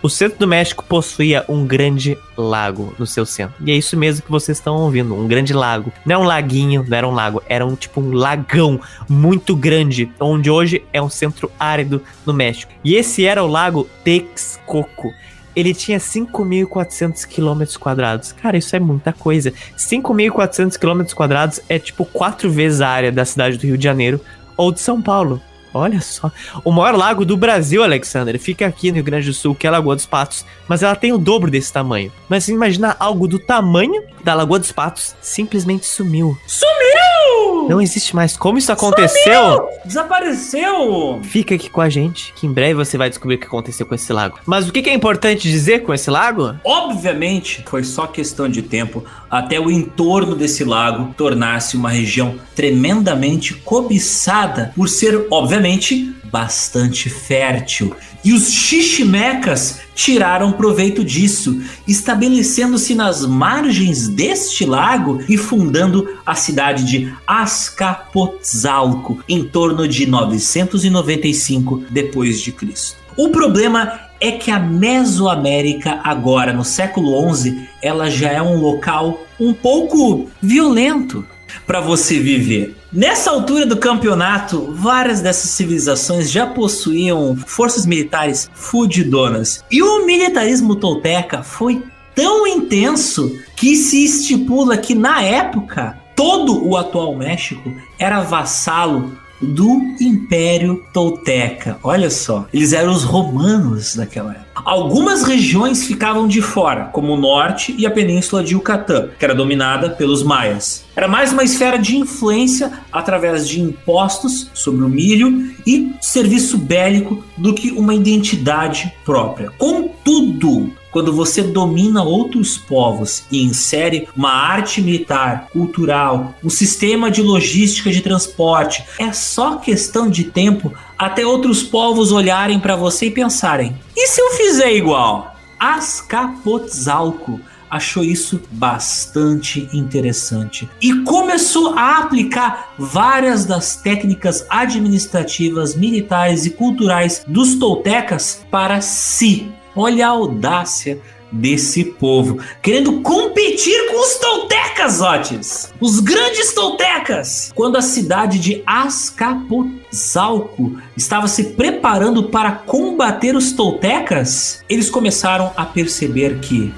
o centro do México possuía um grande lago no seu centro. E é isso mesmo que vocês estão ouvindo, um grande lago. Não é um laguinho, não era um lago, era um tipo um lagão muito grande, onde hoje é um centro árido no México. E esse era o lago Texcoco ele tinha 5.400 quilômetros quadrados. Cara, isso é muita coisa. 5.400 quilômetros quadrados é tipo quatro vezes a área da cidade do Rio de Janeiro ou de São Paulo. Olha só. O maior lago do Brasil, Alexander, fica aqui no Rio Grande do Sul, que é a Lagoa dos Patos. Mas ela tem o dobro desse tamanho. Mas imagina algo do tamanho da Lagoa dos Patos simplesmente sumiu. Sumiu! Não existe mais. Como isso aconteceu? Desapareceu! Fica aqui com a gente, que em breve você vai descobrir o que aconteceu com esse lago. Mas o que que é importante dizer com esse lago? Obviamente, foi só questão de tempo até o entorno desse lago tornar-se uma região tremendamente cobiçada por ser, obviamente, bastante fértil. E os xiximecas tiraram proveito disso, estabelecendo-se nas margens deste lago e fundando a cidade de Azcapotzalco em torno de 995 depois de Cristo. O problema é que a Mesoamérica agora no século XI ela já é um local um pouco violento para você viver. Nessa altura do campeonato, várias dessas civilizações já possuíam forças militares fudidonas. E o militarismo tolteca foi tão intenso que se estipula que na época todo o atual México era vassalo do Império Tolteca. Olha só, eles eram os romanos daquela época. Algumas regiões ficavam de fora, como o norte e a península de Yucatán, que era dominada pelos maias. Era mais uma esfera de influência através de impostos sobre o milho e serviço bélico do que uma identidade própria. Contudo, quando você domina outros povos e insere uma arte militar, cultural, um sistema de logística de transporte, é só questão de tempo até outros povos olharem para você e pensarem: e se eu fizer igual? Azcapotzalco achou isso bastante interessante e começou a aplicar várias das técnicas administrativas, militares e culturais dos toltecas para si. Olha a audácia desse povo, querendo competir com os toltecas, Otis. Os grandes toltecas. Quando a cidade de Azcapotzalco estava se preparando para combater os toltecas, eles começaram a perceber que,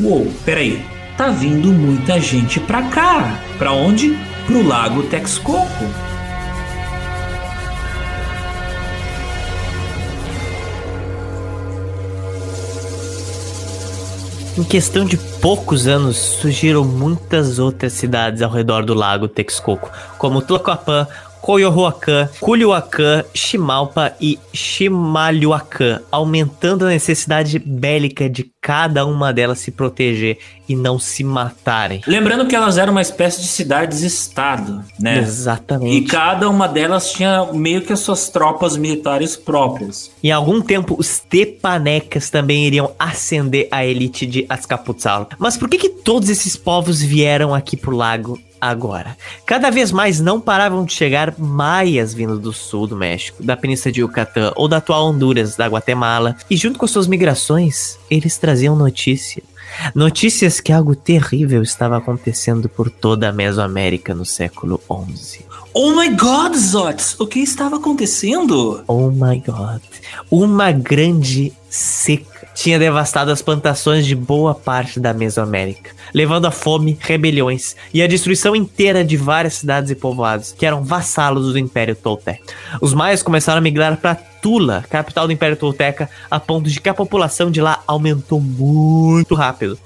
uou, peraí, tá vindo muita gente pra cá. Pra onde? Pro Lago Texcoco. Em questão de poucos anos, surgiram muitas outras cidades ao redor do lago Texcoco, como Tlacoapan, Coyohuacan, Culhuacan, Chimalpa e Chimalhuacan, aumentando a necessidade bélica de cada uma delas se proteger e não se matarem. Lembrando que elas eram uma espécie de cidades-estado, né? Exatamente. E cada uma delas tinha meio que as suas tropas militares próprias. Em algum tempo, os tepanecas também iriam ascender a elite de Azcapotzalco. Mas por que que todos esses povos vieram aqui pro lago agora. Cada vez mais não paravam de chegar maias vindo do sul do México, da Península de Yucatán ou da atual Honduras, da Guatemala, e junto com suas migrações, eles traziam notícia. Notícias que algo terrível estava acontecendo por toda a Mesoamérica no século XI. Oh my god, Zots! O que estava acontecendo? Oh my god. Uma grande seca tinha devastado as plantações de boa parte da Mesoamérica, levando a fome, rebeliões e a destruição inteira de várias cidades e povoados que eram vassalos do Império Tolteca. Os maias começaram a migrar para Tula, capital do Império Tolteca, a ponto de que a população de lá aumentou muito rápido.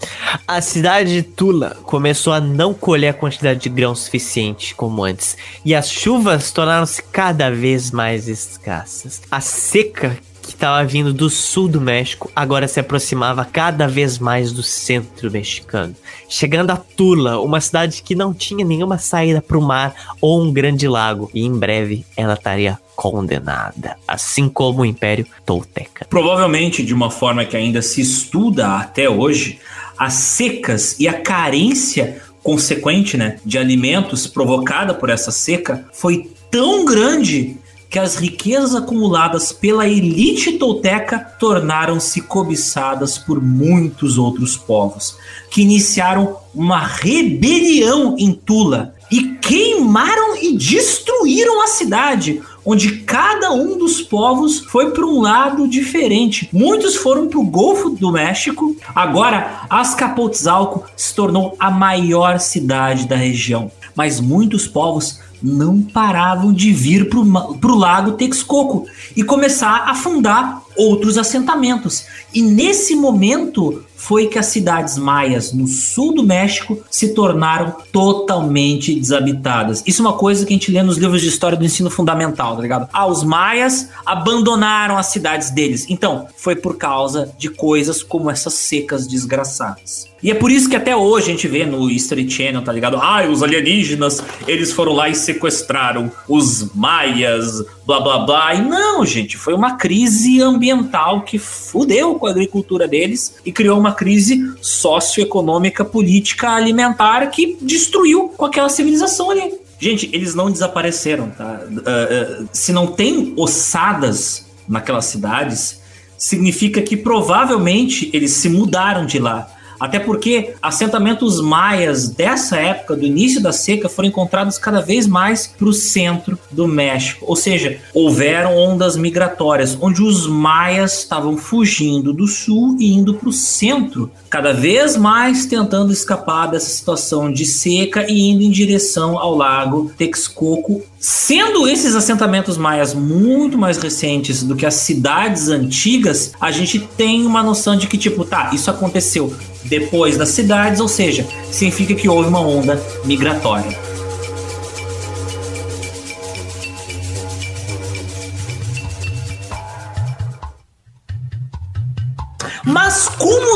A cidade de Tula começou a não colher a quantidade de grão suficiente como antes, e as chuvas tornaram-se cada vez mais escassas. A seca que estava vindo do sul do México agora se aproximava cada vez mais do centro mexicano, chegando a Tula, uma cidade que não tinha nenhuma saída para o mar ou um grande lago, e em breve ela estaria condenada, assim como o Império Tolteca. Provavelmente de uma forma que ainda se estuda até hoje, as secas e a carência consequente, né, de alimentos provocada por essa seca foi tão grande que as riquezas acumuladas pela elite tolteca tornaram-se cobiçadas por muitos outros povos, que iniciaram uma rebelião em Tula e queimaram e destruíram a cidade, onde cada um dos povos foi para um lado diferente. Muitos foram para o Golfo do México. Agora, Azcapotzalco se tornou a maior cidade da região, mas muitos povos não paravam de vir para o lago Texcoco e começar a fundar outros assentamentos. E nesse momento foi que as cidades maias no sul do México se tornaram totalmente desabitadas. Isso é uma coisa que a gente lê nos livros de história do ensino fundamental, tá ligado? Ah, os maias abandonaram as cidades deles. Então, foi por causa de coisas como essas secas desgraçadas. E é por isso que até hoje a gente vê no History Channel, tá ligado? Ah, os alienígenas, eles foram lá e sequestraram os maias, blá blá blá. E não, gente, foi uma crise ambiental que fudeu com a agricultura deles e criou uma crise socioeconômica, política, alimentar que destruiu com aquela civilização ali. Gente, eles não desapareceram, tá? Uh, uh, se não tem ossadas naquelas cidades, significa que provavelmente eles se mudaram de lá. Até porque assentamentos maias dessa época, do início da seca, foram encontrados cada vez mais para o centro do México. Ou seja, houveram ondas migratórias, onde os maias estavam fugindo do sul e indo para o centro, cada vez mais tentando escapar dessa situação de seca e indo em direção ao lago Texcoco Sendo esses assentamentos maias muito mais recentes do que as cidades antigas, a gente tem uma noção de que, tipo, tá, isso aconteceu depois das cidades, ou seja, significa que houve uma onda migratória.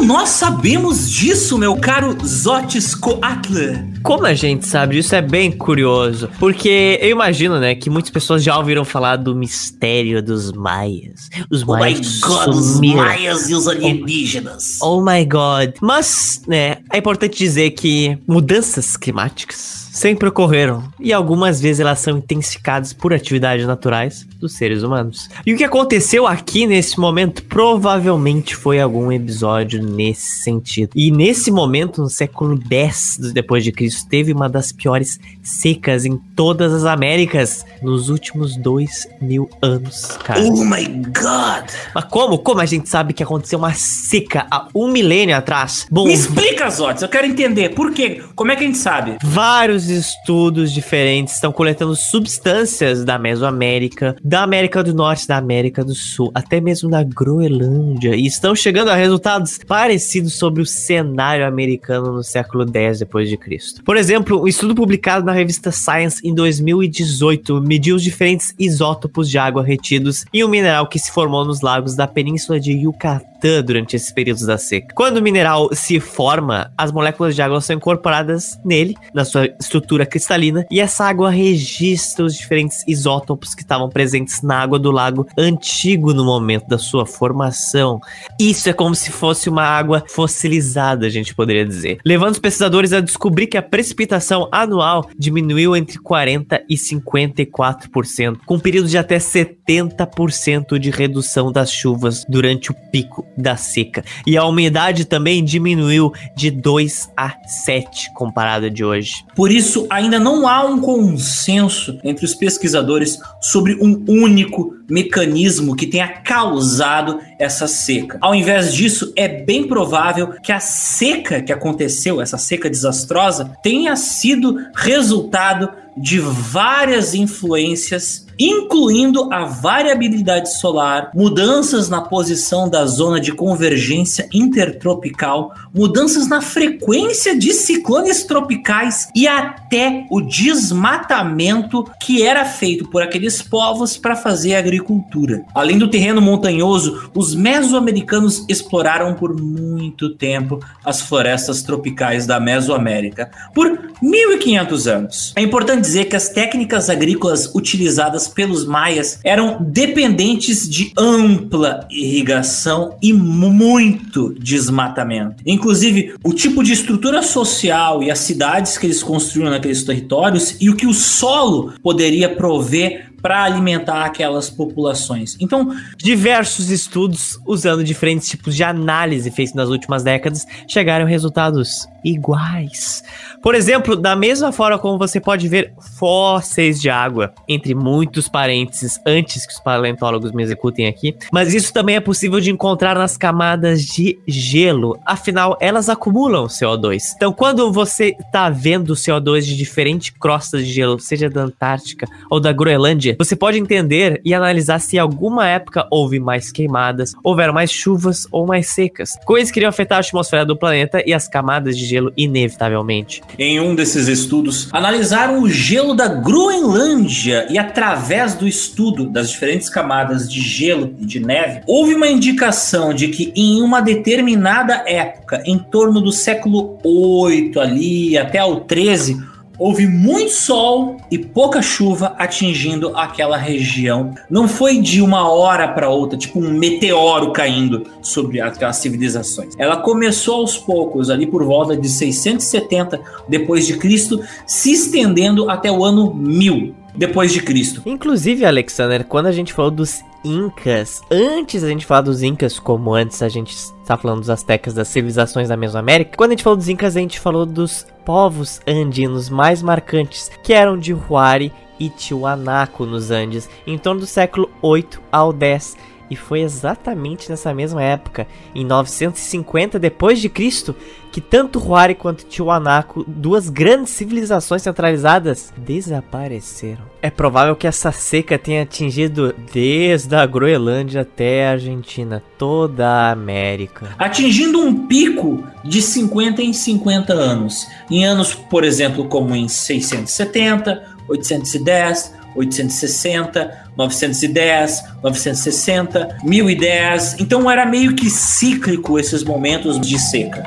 Nós sabemos disso, meu caro Zotis Coatler? Como a gente sabe disso é bem curioso, porque eu imagino, né, que muitas pessoas já ouviram falar do mistério dos maias. Os oh maias my God, os maias e os alienígenas. Oh, oh my God. Mas, né, é importante dizer que mudanças climáticas sempre ocorreram e algumas vezes elas são intensificadas por atividades naturais dos seres humanos. E o que aconteceu aqui nesse momento provavelmente foi algum episódio nesse sentido. E nesse momento, no século X depois de Cristo, teve uma das piores secas em todas as Américas nos últimos dois mil anos, cara. Oh my God! Mas como? Como a gente sabe que aconteceu uma seca há um milênio atrás? Bom, me explica, Zotes, eu quero entender. Por quê? Como é que a gente sabe? Vários estudos diferentes estão coletando substâncias da Mesoamérica, da América do Norte, da América do Sul, até mesmo da Groenlândia, e estão chegando a resultados parecidos sobre o cenário americano no século X depois de Cristo. Por exemplo, um estudo publicado na revista Science em 2018 mediu os diferentes isótopos de água retidos em um mineral que se formou nos lagos da península de Yucatán durante esses períodos da seca. Quando o mineral se forma, as moléculas de água são incorporadas nele, na sua estrutura cristalina, e essa água registra os diferentes isótopos que estavam presentes na água do lago antigo no momento da sua formação. Isso é como se fosse uma água fossilizada, a gente poderia dizer, levando os pesquisadores a descobrir que a precipitação anual diminuiu entre 40 e 54%, com um período de até 70% de redução das chuvas durante o pico da seca. E a umidade também diminuiu de 2 a 7 comparado de hoje. Por isso, ainda não há um consenso entre os pesquisadores sobre um único mecanismo que tenha causado essa seca. Ao invés disso, é bem provável que a seca que aconteceu, essa seca desastrosa, tenha sido resultado de várias influências incluindo a variabilidade solar, mudanças na posição da zona de convergência intertropical, mudanças na frequência de ciclones tropicais e até o desmatamento que era feito por aqueles povos para fazer agricultura. Além do terreno montanhoso, os mesoamericanos exploraram por muito tempo as florestas tropicais da Mesoamérica por 1500 anos. É importante dizer que as técnicas agrícolas utilizadas pelos maias eram dependentes de ampla irrigação e muito desmatamento. Inclusive, o tipo de estrutura social e as cidades que eles construíram naqueles territórios e o que o solo poderia prover para alimentar aquelas populações. Então, diversos estudos usando diferentes tipos de análise feitos nas últimas décadas chegaram a resultados iguais. Por exemplo, da mesma forma como você pode ver fósseis de água, entre muitos parênteses, antes que os paleontólogos me executem aqui, mas isso também é possível de encontrar nas camadas de gelo, afinal, elas acumulam CO2. Então, quando você está vendo CO2 de diferentes crostas de gelo, seja da Antártica ou da Groenlândia, você pode entender e analisar se em alguma época houve mais queimadas, houveram mais chuvas ou mais secas, coisas que iriam afetar a atmosfera do planeta e as camadas de gelo inevitavelmente. Em um desses estudos, analisaram o gelo da Groenlândia e através do estudo das diferentes camadas de gelo e de neve, houve uma indicação de que em uma determinada época, em torno do século 8 ali até o 13, houve muito sol e pouca chuva atingindo aquela região. Não foi de uma hora para outra, tipo um meteoro caindo sobre aquelas civilizações. Ela começou aos poucos, ali por volta de 670 depois de Cristo, se estendendo até o ano 1000 depois de Cristo. Inclusive, Alexander, quando a gente falou dos Incas, antes da gente falar dos Incas, como antes a gente está falando dos Aztecas, das civilizações da Mesoamérica, quando a gente falou dos Incas, a gente falou dos povos andinos mais marcantes, que eram de Huari e Tiwanaku nos Andes, em torno do século 8 ao 10 e foi exatamente nessa mesma época, em 950 depois de Cristo, que tanto Huari quanto Tiwanaku, duas grandes civilizações centralizadas, desapareceram. É provável que essa seca tenha atingido desde a Groenlândia até a Argentina, toda a América. Atingindo um pico de 50 em 50 anos. Em anos, por exemplo, como em 670, 810, 860, 910, 960, 1010. Então era meio que cíclico esses momentos de seca.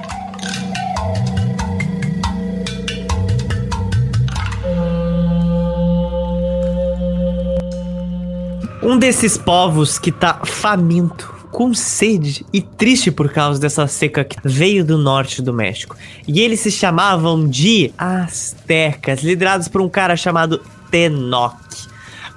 Um desses povos que tá faminto, com sede e triste por causa dessa seca que veio do norte do México. E eles se chamavam de Aztecas, liderados por um cara chamado Tenoch.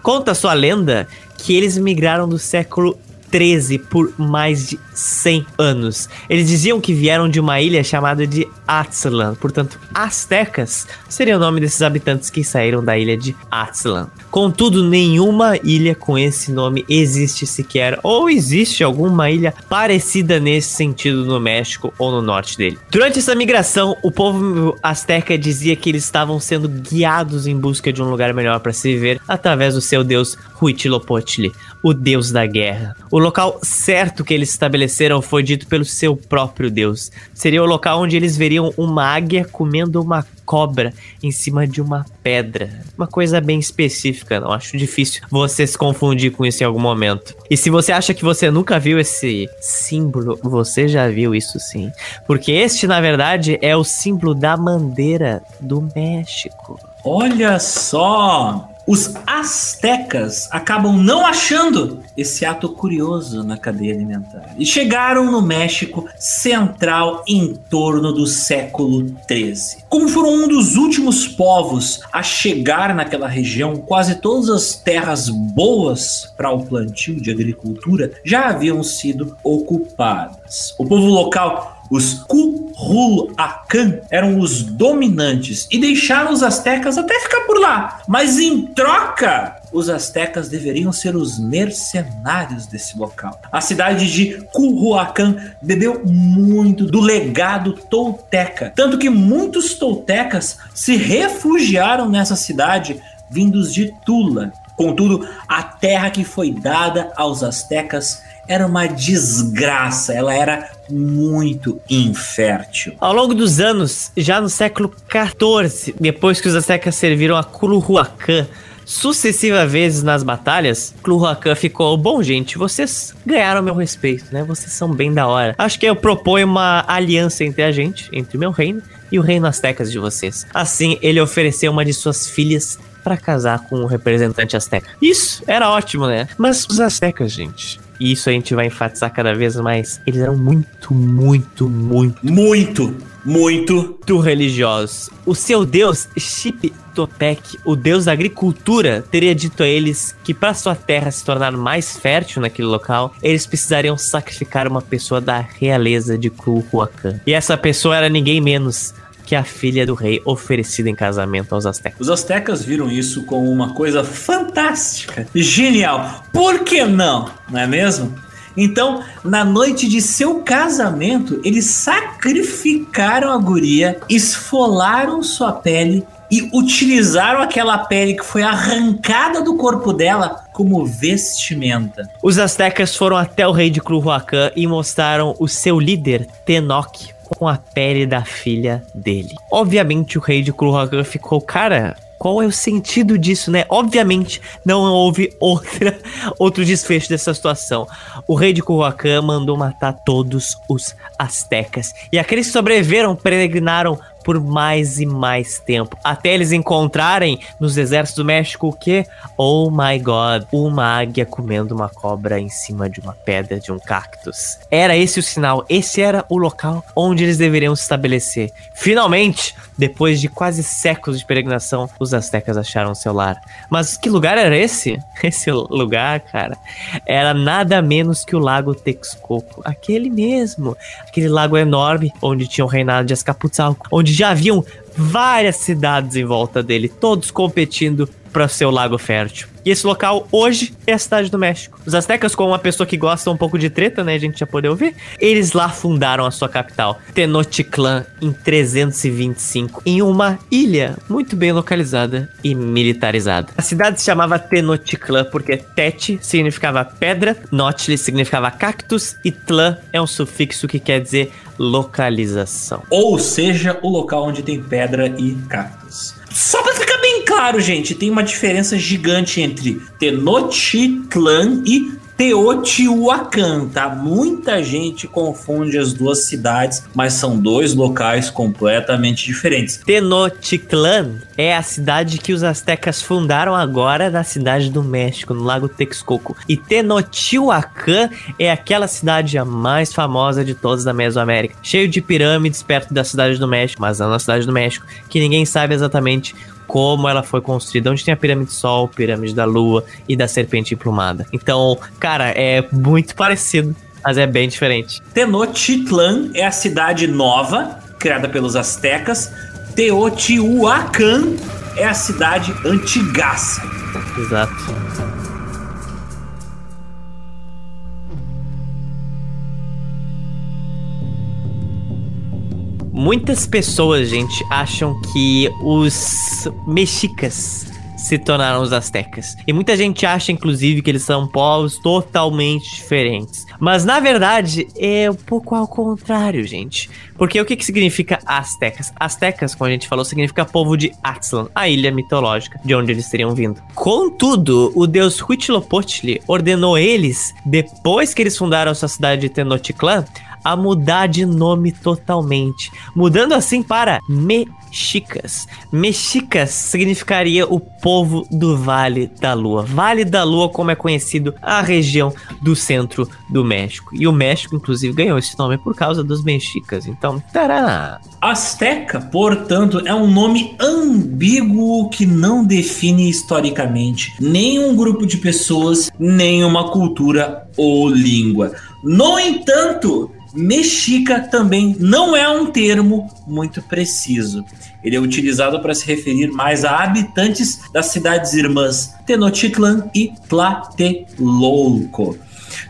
Conta sua lenda que eles migraram do século 13 por mais de 100 anos. Eles diziam que vieram de uma ilha chamada de Aztlan, portanto, Aztecas seria o nome desses habitantes que saíram da ilha de Aztlan. Contudo, nenhuma ilha com esse nome existe sequer, ou existe alguma ilha parecida nesse sentido no México ou no norte dele. Durante essa migração, o povo azteca dizia que eles estavam sendo guiados em busca de um lugar melhor para se viver através do seu deus Huitzilopochtli, o deus da guerra. O local certo que eles estabeleceram foi dito pelo seu próprio deus. Seria o local onde eles veriam uma águia comendo uma cobra em cima de uma pedra. Uma coisa bem específica, não acho difícil você se confundir com isso em algum momento. E se você acha que você nunca viu esse símbolo, você já viu isso sim. Porque este, na verdade, é o símbolo da bandeira do México. Olha só! Os astecas acabam não achando esse ato curioso na cadeia alimentar e chegaram no México central em torno do século 13. Como foram um dos últimos povos a chegar naquela região, quase todas as terras boas para o plantio de agricultura já haviam sido ocupadas. O povo local os Kuhulacan eram os dominantes e deixaram os astecas até ficar por lá. Mas em troca, os astecas deveriam ser os mercenários desse local. A cidade de Culhuacan bebeu muito do legado tolteca, tanto que muitos toltecas se refugiaram nessa cidade vindos de Tula. Contudo, a terra que foi dada aos astecas era uma desgraça, ela era muito infértil. Ao longo dos anos, já no século XIV, depois que os aztecas serviram a Culhuacan sucessivas vezes nas batalhas, Culhuacan ficou, bom gente, vocês ganharam meu respeito, né? Vocês são bem da hora. Acho que eu proponho uma aliança entre a gente, entre meu reino e o reino aztecas de vocês. Assim, ele ofereceu uma de suas filhas para casar com o representante azteca. Isso era ótimo, né? Mas os aztecas, gente, e isso a gente vai enfatizar cada vez mais, eles eram muito, muito, muito, muito, muito, muito religiosos. O seu deus, Chip Topek, o deus da agricultura, teria dito a eles que para sua terra se tornar mais fértil naquele local, eles precisariam sacrificar uma pessoa da realeza de Culhuacan. E essa pessoa era ninguém menos que a filha do rei oferecida em casamento aos astecas. Os astecas viram isso como uma coisa fantástica, genial. Por que não? Não é mesmo? Então, na noite de seu casamento, eles sacrificaram a guria, esfolaram sua pele e utilizaram aquela pele que foi arrancada do corpo dela como vestimenta. Os astecas foram até o rei de Culhuacan e mostraram o seu líder, Tenoch, com a pele da filha dele. Obviamente o rei de Culhuacan ficou, cara, qual é o sentido disso, né? Obviamente não houve outra, (laughs) outro desfecho dessa situação. O rei de Culhuacan mandou matar todos os astecas. E aqueles que sobreviveram peregrinaram por mais e mais tempo, até eles encontrarem nos desertos do México o que? Oh my god, uma águia comendo uma cobra em cima de uma pedra de um cactus. Era esse o sinal, esse era o local onde eles deveriam se estabelecer. Finalmente, depois de quase séculos de peregrinação, os astecas acharam seu lar. Mas que lugar era esse? (laughs) Esse lugar, cara, era nada menos que o Lago Texcoco, aquele mesmo, aquele lago enorme onde tinha o reinado de Azcapotzalco, onde já haviam várias cidades em volta dele, todos competindo para seu lago fértil. E esse local hoje é a cidade do México. Os astecas, como uma pessoa que gosta um pouco de treta, né, a gente já pode ouvir, eles lá fundaram a sua capital, Tenochtitlan, em 325, em uma ilha muito bem localizada e militarizada. A cidade se chamava Tenochtitlan porque Tete significava pedra, Notli significava cactus e Tlan é um sufixo que quer dizer localização. Ou seja, o local onde tem pedra e cactus. Só pra ficar bem claro, gente, tem uma diferença gigante entre Tenochtitlan e Teotihuacan, tá? Muita gente confunde as duas cidades, mas são dois locais completamente diferentes. Tenochtitlan é a cidade que os astecas fundaram agora na cidade do México, no Lago Texcoco. E Tenochtitlan é aquela cidade a mais famosa de todas da Mesoamérica, cheio de pirâmides perto da cidade do México, mas não na cidade do México, que ninguém sabe exatamente como ela foi construída, onde tem a pirâmide do Sol, pirâmide da Lua e da serpente emplumada. Então, cara, é muito parecido, mas é bem diferente. Tenochtitlan é a cidade nova, criada pelos astecas. Teotihuacan é a cidade antigaça. Exato. Muitas pessoas, gente, acham que os mexicas se tornaram os astecas. E muita gente acha, inclusive, que eles são povos totalmente diferentes. Mas na verdade é um pouco ao contrário, gente. Porque o que, que significa astecas? Astecas, como a gente falou, significa povo de Aztlan, a ilha mitológica de onde eles teriam vindo. Contudo, o deus Huitzilopochtli ordenou eles, depois que eles fundaram sua cidade de Tenochtitlan, a mudar de nome totalmente, mudando assim para Mexicas. Mexicas significaria o povo do Vale da Lua. Vale da Lua, como é conhecido a região do centro do México. E o México, inclusive, ganhou esse nome por causa dos mexicas. Então, tará. Azteca, portanto, é um nome ambíguo que não define historicamente nenhum grupo de pessoas, nenhuma cultura ou língua. No entanto, Mexica também não é um termo muito preciso. Ele é utilizado para se referir mais a habitantes das cidades irmãs Tenochtitlan e Tlatelolco,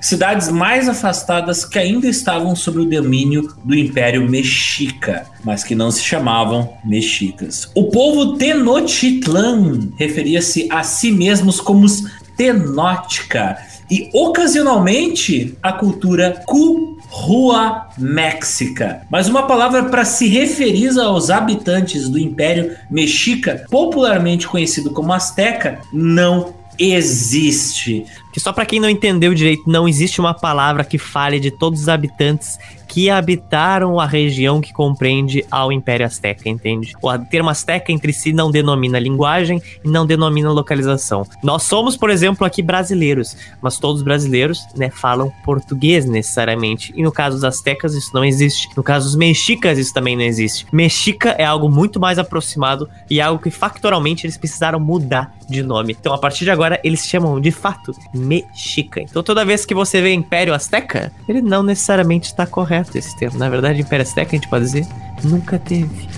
cidades mais afastadas que ainda estavam sob o domínio do Império Mexica, mas que não se chamavam mexicas. O povo Tenochtitlan referia-se a si mesmos como os Tenótica e ocasionalmente a cultura Cu Rua Méxica, mas uma palavra para se referir aos habitantes do Império Mexica, popularmente conhecido como Azteca, não existe. Que só para quem não entendeu direito, não existe uma palavra que fale de todos os habitantes que habitaram a região que compreende ao Império Azteca, entende? O termo Azteca entre si não denomina linguagem e não denomina localização. Nós somos, por exemplo, aqui brasileiros, mas todos brasileiros, né, falam português necessariamente. E no caso dos Aztecas isso não existe. No caso dos mexicas isso também não existe. Mexica é algo muito mais aproximado e algo que factoralmente eles precisaram mudar de nome. Então, a partir de agora, eles chamam de fato Mexica. Então, toda vez que você vê Império Azteca, ele não necessariamente está correto correto esse termo. Na verdade, Império Azteca, a gente pode dizer, nunca teve.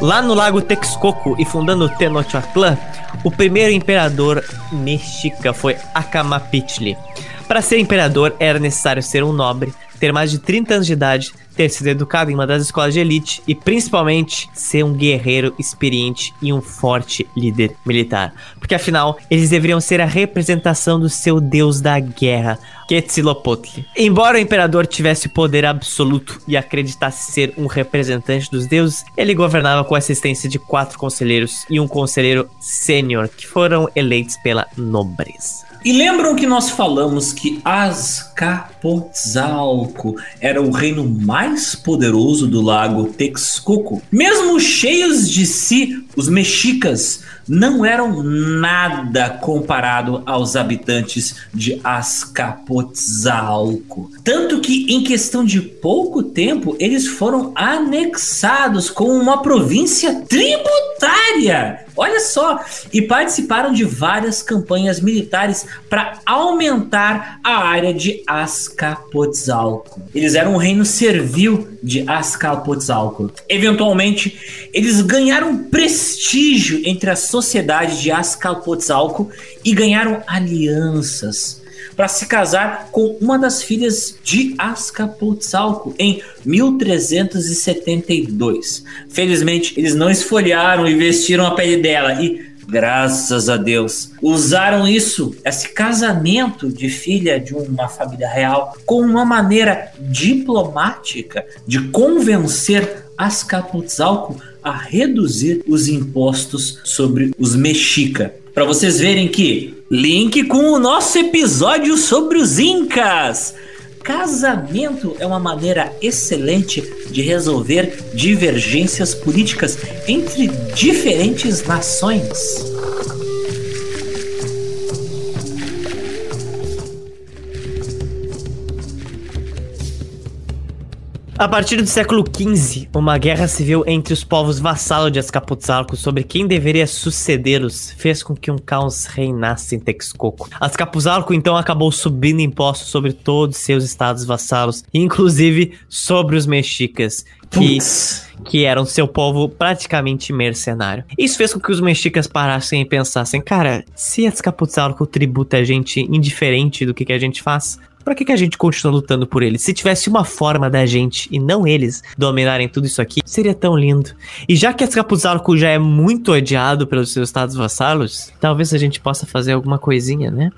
Lá no lago Texcoco e fundando Tenochtitlan, o primeiro imperador mexica foi Acamapichtli. Para ser imperador era necessário ser um nobre, ter mais de 30 anos de idade, ter sido educado em uma das escolas de elite e principalmente ser um guerreiro experiente e um forte líder militar. Porque afinal, eles deveriam ser a representação do seu deus da guerra, Quetzalcoatl. Embora o imperador tivesse poder absoluto e acreditasse ser um representante dos deuses, ele governava com a assistência de quatro conselheiros e um conselheiro sênior que foram eleitos pela nobreza. E lembram que nós falamos que Azcapotzalco era o reino mais poderoso do lago Texcoco? Mesmo cheios de si, os mexicas não eram nada comparado aos habitantes de Azcapotzalco. Tanto que em questão de pouco tempo eles foram anexados com uma província tributária. Olha só, e participaram de várias campanhas militares para aumentar a área de Azcapotzalco. Eles eram um reino servil de Azcapotzalco. Eventualmente, eles ganharam prestígio entre a sociedade de Azcapotzalco e ganharam alianças para se casar com uma das filhas de Azcapotzalco em 1372. Felizmente, eles não esfolharam e vestiram a pele dela e graças a Deus, usaram isso, esse casamento de filha de uma família real, como uma maneira diplomática de convencer Azcapotzalco a reduzir os impostos sobre os mexica. Para vocês verem que link com o nosso episódio sobre os incas. Casamento é uma maneira excelente de resolver divergências políticas entre diferentes nações. A partir do século XV, uma guerra civil entre os povos vassalos de Azcapotzalco sobre quem deveria sucedê-los fez com que um caos reinasse em Texcoco. Azcapotzalco então acabou subindo impostos sobre todos seus estados vassalos, inclusive sobre os mexicas, que, que eram seu povo praticamente mercenário. Isso fez com que os mexicas parassem e pensassem, cara, se Azcapotzalco tributa a gente indiferente do que, que a gente faz, Pra que, que a gente continua lutando por eles? Se tivesse uma forma da gente e não eles dominarem tudo isso aqui, seria tão lindo. E já que Azcapotzalco já é muito odiado pelos seus estados vassalos, talvez a gente possa fazer alguma coisinha, né?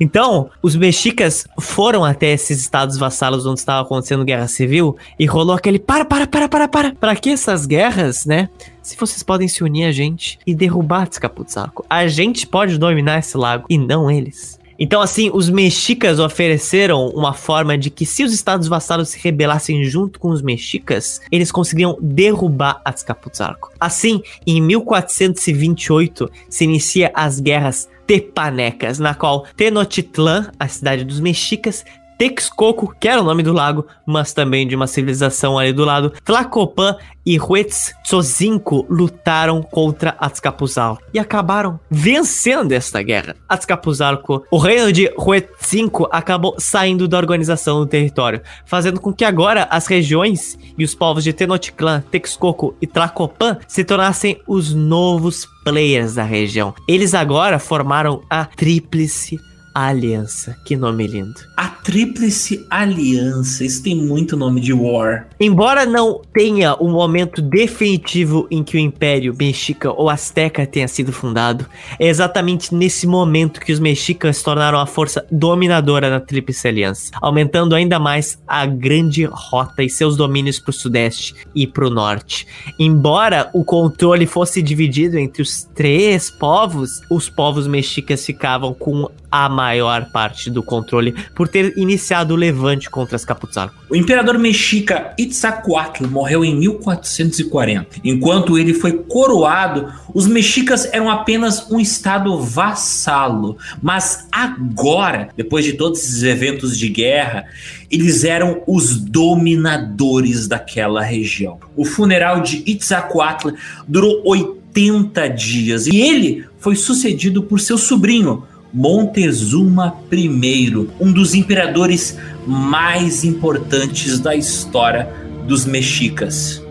Então, os mexicas foram até esses estados vassalos onde estava acontecendo guerra civil e rolou aquele para, para, para, para, para. Para que essas guerras, né? Se vocês podem se unir a gente e derrubar Azcapotzalco, a gente pode dominar esse lago e não eles. Então, assim, os mexicas ofereceram uma forma de que se os estados vassalos se rebelassem junto com os mexicas, eles conseguiriam derrubar Azcapotzalco. Assim, em 1428 se inicia as guerras tepanecas, na qual Tenochtitlan, a cidade dos mexicas, Texcoco, que era o nome do lago, mas também de uma civilização ali do lado, Tlacopan e Huetzotzinco lutaram contra Azcapotzalco e acabaram vencendo esta guerra. Azcapotzalco, o reino de Huetzinco acabou saindo da organização do território, fazendo com que agora as regiões e os povos de Tenochtitlan, Texcoco e Tlacopan se tornassem os novos players da região. Eles agora formaram a Tríplice Aliança. Que nome lindo. A Tríplice Aliança. Isso tem muito nome de War. Embora não tenha um momento definitivo em que o Império Mexica ou Azteca tenha sido fundado, é exatamente nesse momento que os mexicas se tornaram a força dominadora na Tríplice Aliança, aumentando ainda mais a grande rota e seus domínios para o sudeste e para o norte. Embora o controle fosse dividido entre os três povos, os povos mexicas ficavam com a maior parte do controle por ter iniciado o levante contra as Caputzalco. O imperador mexica Itzacuatl morreu em 1440. Enquanto ele foi coroado, os mexicas eram apenas um estado vassalo. Mas agora, depois de todos esses eventos de guerra, eles eram os dominadores daquela região. O funeral de Itzacuatl durou 80 dias e ele foi sucedido por seu sobrinho, Montezuma I, um dos imperadores mais importantes da história dos mexicas.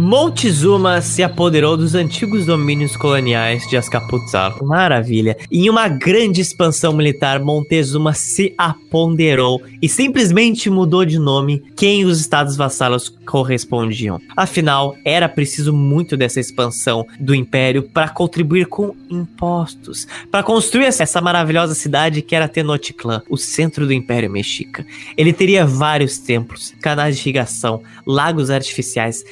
Montezuma se apoderou dos antigos domínios coloniais de Azcapotzalco. Maravilha. Em uma grande expansão militar, Montezuma se apoderou e simplesmente mudou de nome quem os estados vassalos correspondiam. Afinal, era preciso muito dessa expansão do império para contribuir com impostos, para construir essa maravilhosa cidade que era Tenochtitlan, o centro do Império Mexica. Ele teria vários templos, canais de irrigação, lagos artificiais,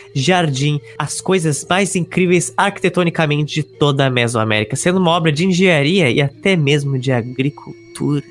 as coisas mais incríveis arquitetonicamente de toda a Mesoamérica, sendo uma obra de engenharia e até mesmo de agricultura.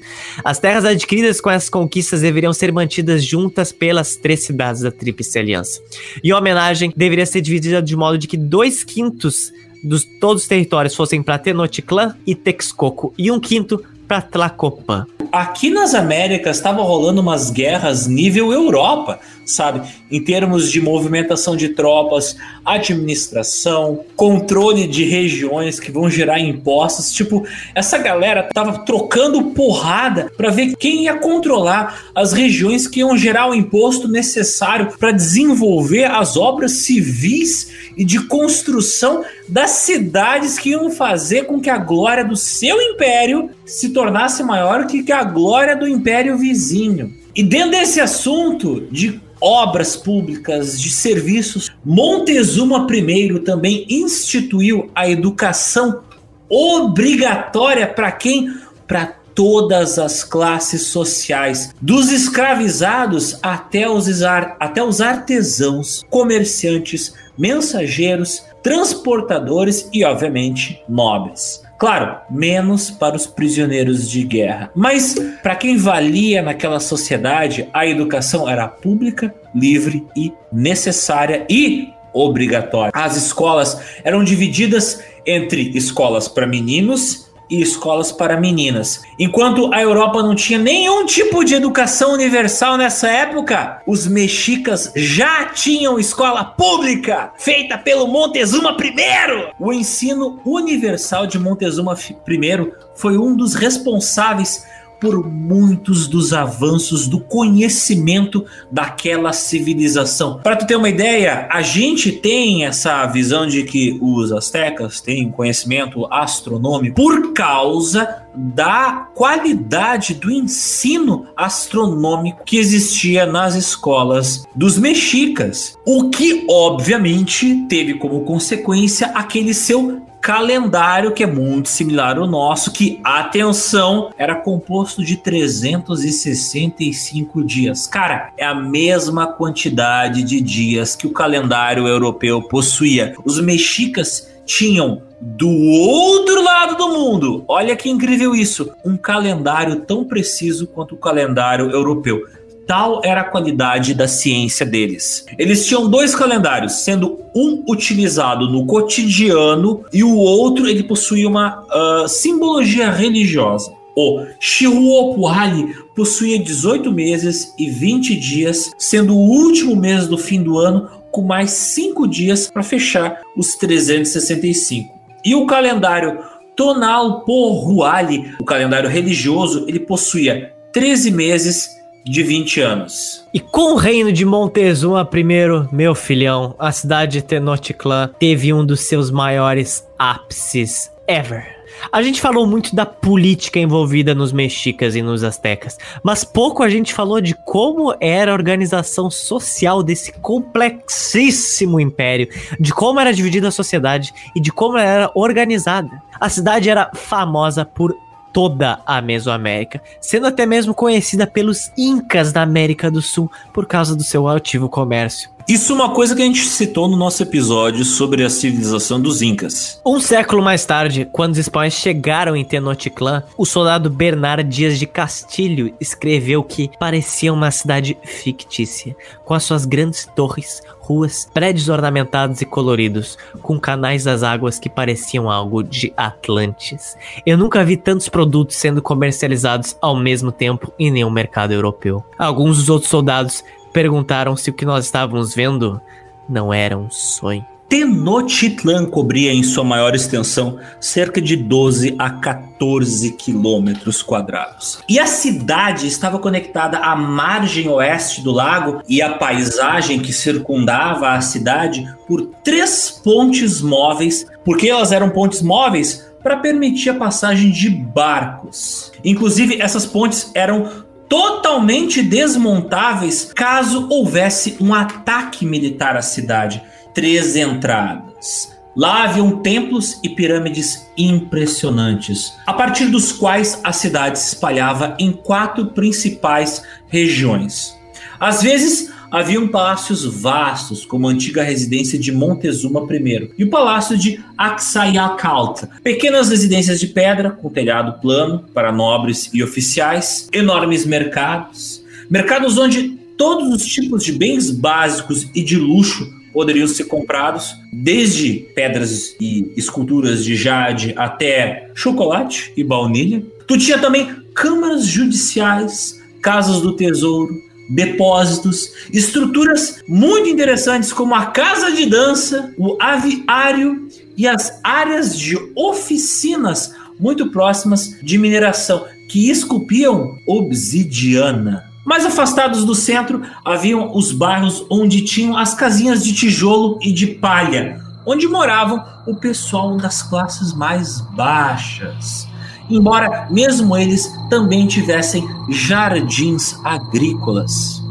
As terras adquiridas com essas conquistas deveriam ser mantidas juntas pelas três cidades da Tríplice Aliança. E a homenagem deveria ser dividida de modo de que dois quintos dos todos os territórios fossem para Tenochtitlan e Texcoco e um quinto para Tlacopan. Aqui nas Américas estava rolando umas guerras nível Europa, sabe? Em termos de movimentação de tropas, administração, controle de regiões que vão gerar impostos. Tipo, essa galera tava trocando porrada para ver quem ia controlar as regiões que iam gerar o imposto necessário para desenvolver as obras civis e de construção das cidades que iam fazer com que a glória do seu império se tornasse maior que a glória do império vizinho. E dentro desse assunto de obras públicas, de serviços, Montezuma I também instituiu a educação obrigatória para quem? Para todas as classes sociais, dos escravizados até os, até os artesãos, comerciantes, mensageiros, transportadores e, obviamente, nobres. Claro, menos para os prisioneiros de guerra. Mas para quem valia naquela sociedade, a educação era pública, livre e necessária e obrigatória. As escolas eram divididas entre escolas para meninos e escolas para meninas. Enquanto a Europa não tinha nenhum tipo de educação universal nessa época, os mexicas já tinham escola pública feita pelo Montezuma I. O ensino universal de Montezuma I foi um dos responsáveis por muitos dos avanços do conhecimento daquela civilização. Para tu ter uma ideia, a gente tem essa visão de que os astecas têm conhecimento astronômico por causa da qualidade do ensino astronômico que existia nas escolas dos mexicas, o que obviamente teve como consequência aquele seu calendário que é muito similar ao nosso, que, atenção, era composto de 365 dias. Cara, é a mesma quantidade de dias que o calendário europeu possuía. Os mexicas tinham do outro lado do mundo, olha que incrível isso, um calendário tão preciso quanto o calendário europeu. Tal era a qualidade da ciência deles. Eles tinham dois calendários, sendo um utilizado no cotidiano e o outro ele possuía uma uh, simbologia religiosa. O Shihuopuali possuía 18 meses e 20 dias, sendo o último mês do fim do ano com mais 5 dias para fechar os 365. E o calendário Tonal Porruali, o calendário religioso, ele possuía 13 meses de 20 anos. E com o reino de Montezuma I, meu filhão, a cidade de Tenochtitlan teve um dos seus maiores ápices ever. A gente falou muito da política envolvida nos mexicas e nos astecas, mas pouco a gente falou de como era a organização social desse complexíssimo império, de como era dividida a sociedade e de como ela era organizada. A cidade era famosa por toda a Mesoamérica, sendo até mesmo conhecida pelos Incas da América do Sul por causa do seu altivo comércio. Isso é uma coisa que a gente citou no nosso episódio sobre a civilização dos Incas. Um século mais tarde, quando os espanhóis chegaram em Tenochtitlan, o soldado Bernard Dias de Castilho escreveu que parecia uma cidade fictícia, com as suas grandes torres, ruas, prédios ornamentados e coloridos, com canais das águas que pareciam algo de Atlantis. Eu nunca vi tantos produtos sendo comercializados ao mesmo tempo em nenhum mercado europeu. Alguns dos outros soldados perguntaram se o que nós estávamos vendo não era um sonho. Tenochtitlan cobria em sua maior extensão cerca de 12 a 14 quilômetros quadrados. E a cidade estava conectada à margem oeste do lago e à paisagem que circundava a cidade por três pontes móveis. Porque elas eram pontes móveis? Para permitir a passagem de barcos. Inclusive, essas pontes eram totalmente desmontáveis caso houvesse um ataque militar à cidade. Três entradas. Lá haviam templos e pirâmides impressionantes, a partir dos quais a cidade se espalhava em quatro principais regiões. Às vezes, haviam palácios vastos, como a antiga residência de Montezuma I e o palácio de Aksayakalt, pequenas residências de pedra com telhado plano para nobres e oficiais, enormes mercados, mercados onde todos os tipos de bens básicos e de luxo poderiam ser comprados, desde pedras e esculturas de jade até chocolate e baunilha. Tu tinha também câmaras judiciais, casas do tesouro, depósitos, estruturas muito interessantes como a casa de dança, o aviário e as áreas de oficinas muito próximas de mineração que esculpiam obsidiana. Mais afastados do centro haviam os bairros onde tinham as casinhas de tijolo e de palha, onde moravam o pessoal das classes mais baixas embora mesmo eles também tivessem jardins agrícolas.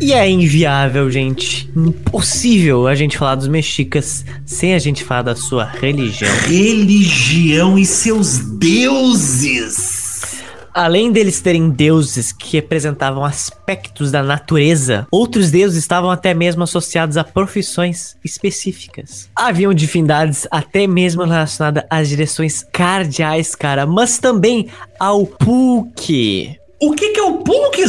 E é inviável, gente. Impossível a gente falar dos mexicas sem a gente falar da sua religião. Religião e seus deuses. Além deles terem deuses que representavam aspectos da natureza, outros deuses estavam até mesmo associados a profissões específicas. Haviam divindades até mesmo relacionadas às direções cardeais, cara, mas também ao Pulque. O que, que é o Pulque?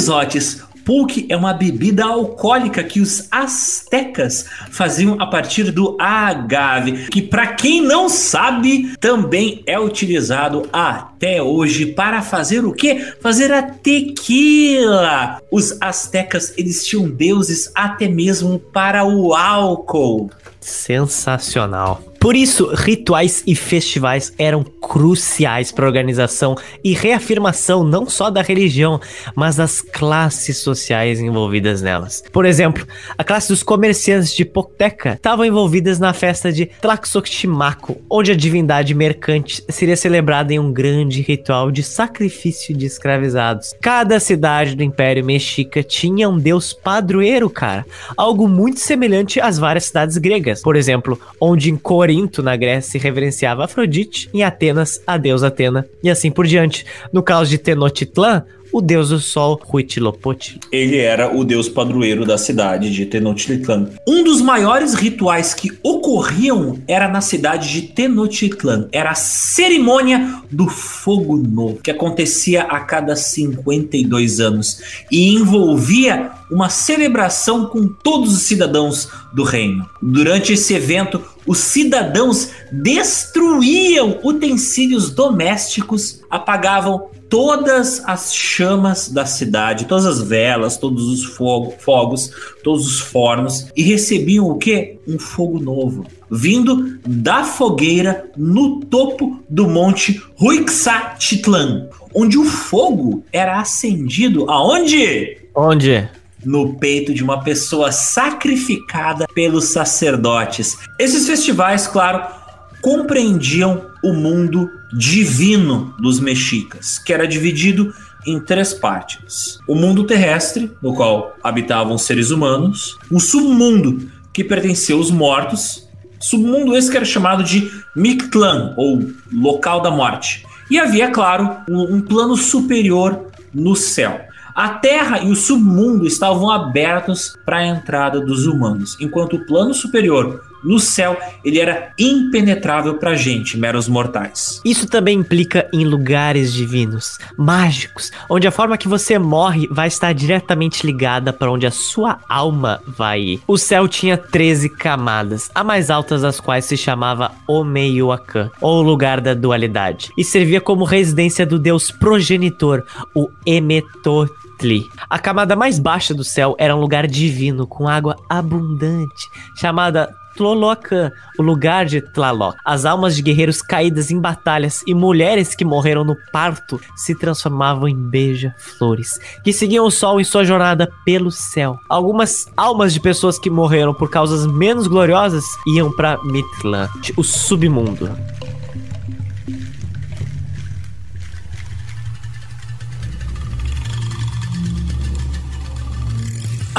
Pulque é uma bebida alcoólica que os astecas faziam a partir do agave, que para quem não sabe, também é utilizado até hoje para fazer o quê? Fazer a tequila. Os astecas eles tinham deuses até mesmo para o álcool. Sensacional. Por isso, rituais e festivais eram cruciais para a organização e reafirmação não só da religião, mas das classes sociais envolvidas nelas. Por exemplo, a classe dos comerciantes de Poteca estavam envolvidas na festa de Tlaxochimaco, onde a divindade mercante seria celebrada em um grande ritual de sacrifício de escravizados. Cada cidade do Império Mexica tinha um deus padroeiro, cara, algo muito semelhante às várias cidades gregas. Por exemplo, onde em Corinto, na Grécia, se reverenciava Afrodite, em Atenas, a deusa Atena, e assim por diante. No caso de Tenochtitlan, o deus do sol, Huitzilopochtli. Ele era o deus padroeiro da cidade de Tenochtitlan. Um dos maiores rituais que ocorriam era na cidade de Tenochtitlan. Era a cerimônia do fogo novo, que acontecia a cada 52 anos e envolvia uma celebração com todos os cidadãos do reino. Durante esse evento, os cidadãos destruíam utensílios domésticos, apagavam todas as chamas da cidade, todas as velas, todos os fogo, fogos, todos os fornos e recebiam o que? Um fogo novo, vindo da fogueira no topo do monte Huixatitlan, onde o fogo era acendido aonde? Onde? No peito de uma pessoa sacrificada pelos sacerdotes. Esses festivais, claro, compreendiam o mundo divino dos mexicas, que era dividido em três partes: o mundo terrestre, no qual habitavam seres humanos, o submundo, que pertencia aos mortos, submundo esse que era chamado de Mictlan, ou local da morte. E havia, claro, um, um plano superior no céu. A terra e o submundo estavam abertos para a entrada dos humanos, enquanto o plano superior, no céu ele era impenetrável pra gente, meros mortais. Isso também implica em lugares divinos, mágicos, onde a forma que você morre vai estar diretamente ligada para onde a sua alma vai ir. O céu tinha 13 camadas, a mais altas das quais se chamava Omeyuacan, ou lugar da dualidade, e servia como residência do deus progenitor, o Emetotli. A camada mais baixa do céu era um lugar divino com água abundante, chamada Tlolocan, o lugar de Tlaloc. As almas de guerreiros caídas em batalhas e mulheres que morreram no parto se transformavam em beija-flores, que seguiam o sol em sua jornada pelo céu. Algumas almas de pessoas que morreram por causas menos gloriosas iam para Mitlan, o submundo.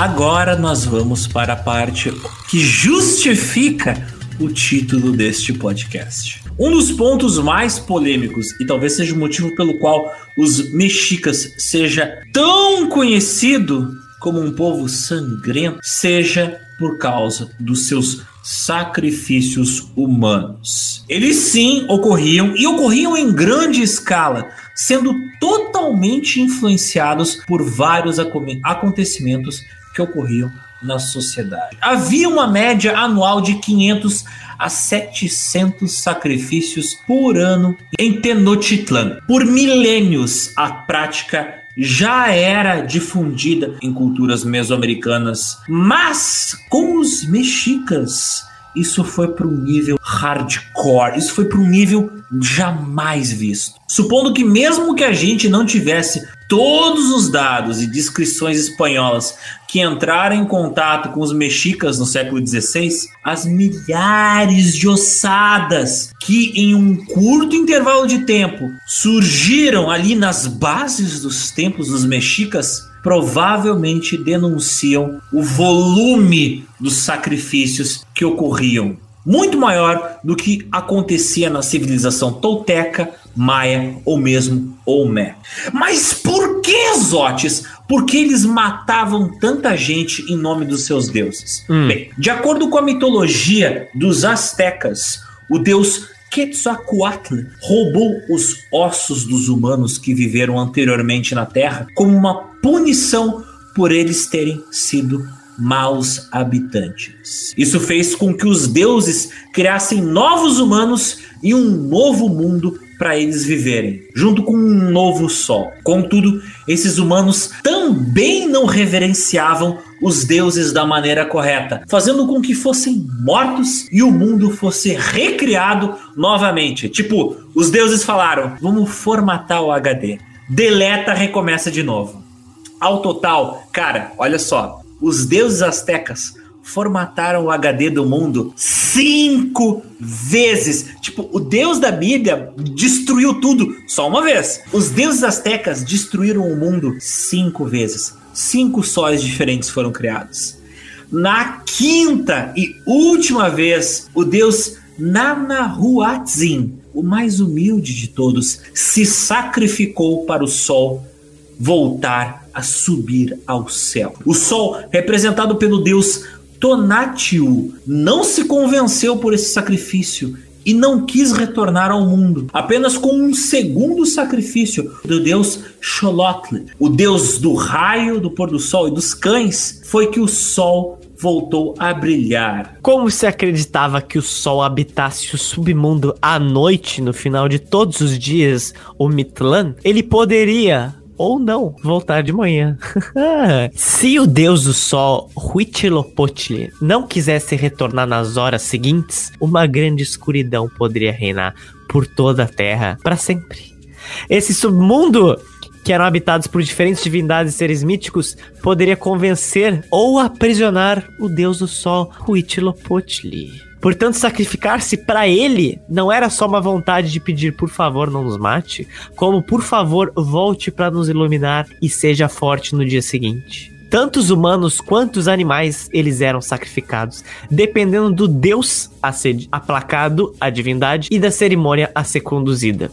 Agora nós vamos para a parte que justifica o título deste podcast. Um dos pontos mais polêmicos e talvez seja o motivo pelo qual os mexicas seja tão conhecido como um povo sangrento, seja por causa dos seus sacrifícios humanos. Eles sim ocorriam e ocorriam em grande escala, sendo totalmente influenciados por vários acontecimentos que ocorriam na sociedade. Havia uma média anual de 500 a 700 sacrifícios por ano em Tenochtitlan. Por milênios, a prática já era difundida em culturas mesoamericanas, mas com os mexicas isso foi para um nível hardcore, isso foi para um nível jamais visto. Supondo que mesmo que a gente não tivesse todos os dados e descrições espanholas que entraram em contato com os mexicas no século XVI, as milhares de ossadas que em um curto intervalo de tempo surgiram ali nas bases dos templos dos mexicas provavelmente denunciam o volume dos sacrifícios que ocorriam, muito maior do que acontecia na civilização tolteca, maia ou mesmo Olmé. Mas por que Zotes? Por que eles matavam tanta gente em nome dos seus deuses? Hum. Bem, de acordo com a mitologia dos astecas, o deus Quetzalcoatl roubou os ossos dos humanos que viveram anteriormente na Terra como uma punição por eles terem sido maus habitantes. Isso fez com que os deuses criassem novos humanos e um novo mundo para eles viverem, junto com um novo sol. Contudo, esses humanos também não reverenciavam os deuses da maneira correta, fazendo com que fossem mortos e o mundo fosse recriado novamente. Tipo, os deuses falaram: vamos formatar o HD. Deleta, recomeça de novo. Ao total, cara, olha só, os deuses astecas formataram o HD do mundo cinco vezes. Tipo, o deus da Bíblia destruiu tudo só uma vez. Os deuses astecas destruíram o mundo cinco vezes. Cinco sóis diferentes foram criados. Na quinta e última vez, o deus Nanahuatzin, o mais humilde de todos, se sacrificou para o sol voltar a subir ao céu. O sol, representado pelo deus Tonatiuh não se convenceu por esse sacrifício e não quis retornar ao mundo. Apenas com um segundo sacrifício do deus Xolotl, o deus do raio, do pôr do sol e dos cães, foi que o sol voltou a brilhar. Como se acreditava que o sol habitasse o submundo à noite no final de todos os dias, o Mitlan, ele poderia ou não voltar de manhã. (laughs) Se o deus do sol, Huitzilopochtli, não quisesse retornar nas horas seguintes, uma grande escuridão poderia reinar por toda a terra para sempre. Esse submundo que eram habitados por diferentes divindades e seres míticos, poderia convencer ou aprisionar o deus do sol, Huitzilopochtli. Portanto, sacrificar-se para ele não era só uma vontade de pedir por favor não nos mate, como por favor volte para nos iluminar e seja forte no dia seguinte. Tanto os humanos quanto os animais eles eram sacrificados, dependendo do deus a ser aplacado, a divindade, e da cerimônia a ser conduzida.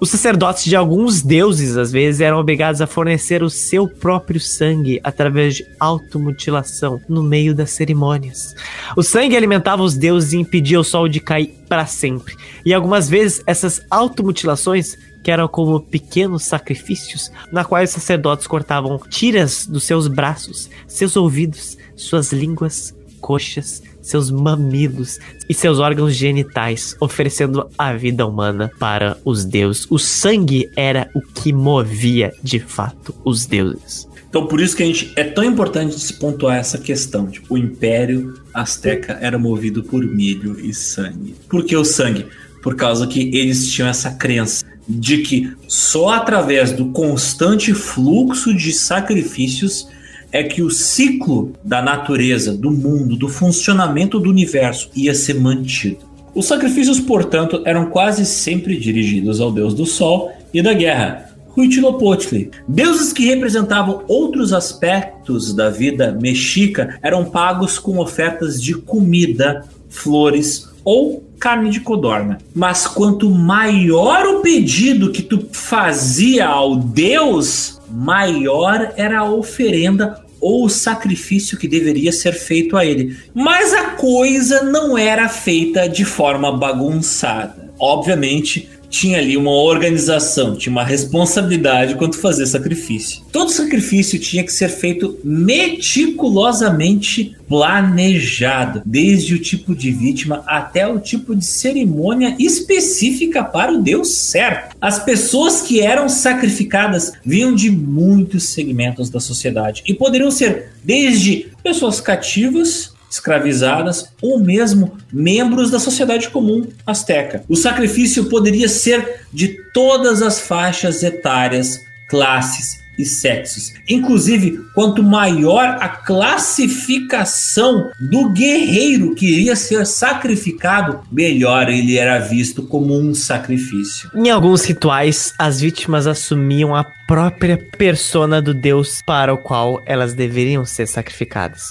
Os sacerdotes de alguns deuses, às vezes, eram obrigados a fornecer o seu próprio sangue através de automutilação no meio das cerimônias. O sangue alimentava os deuses e impedia o sol de cair para sempre. E algumas vezes essas automutilações que eram como pequenos sacrifícios, na quais os sacerdotes cortavam tiras dos seus braços, seus ouvidos, suas línguas, coxas, seus mamilos e seus órgãos genitais, oferecendo a vida humana para os deuses. O sangue era o que movia de fato os deuses. Então, por isso que a gente é tão importante se pontuar essa questão. Tipo, o Império Azteca era movido por milho e sangue. Por que o sangue? Por causa que eles tinham essa crença de que só através do constante fluxo de sacrifícios é que o ciclo da natureza, do mundo, do funcionamento do universo ia ser mantido. Os sacrifícios, portanto, eram quase sempre dirigidos ao deus do sol e da guerra, Huitzilopochtli. Deuses que representavam outros aspectos da vida mexica eram pagos com ofertas de comida, flores ou carne de codorna. Mas quanto maior o pedido que tu fazia ao deus, maior era a oferenda ou o sacrifício que deveria ser feito a ele. Mas a coisa não era feita de forma bagunçada. Obviamente, tinha ali uma organização, tinha uma responsabilidade quanto fazer sacrifício. Todo sacrifício tinha que ser feito meticulosamente planejado, desde o tipo de vítima até o tipo de cerimônia específica para o Deus certo. As pessoas que eram sacrificadas vinham de muitos segmentos da sociedade e poderiam ser desde pessoas cativas escravizadas ou mesmo membros da sociedade comum asteca. O sacrifício poderia ser de todas as faixas etárias, classes e sexos. Inclusive, quanto maior a classificação do guerreiro que iria ser sacrificado, melhor ele era visto como um sacrifício. Em alguns rituais, as vítimas assumiam a própria persona do deus para o qual elas deveriam ser sacrificadas.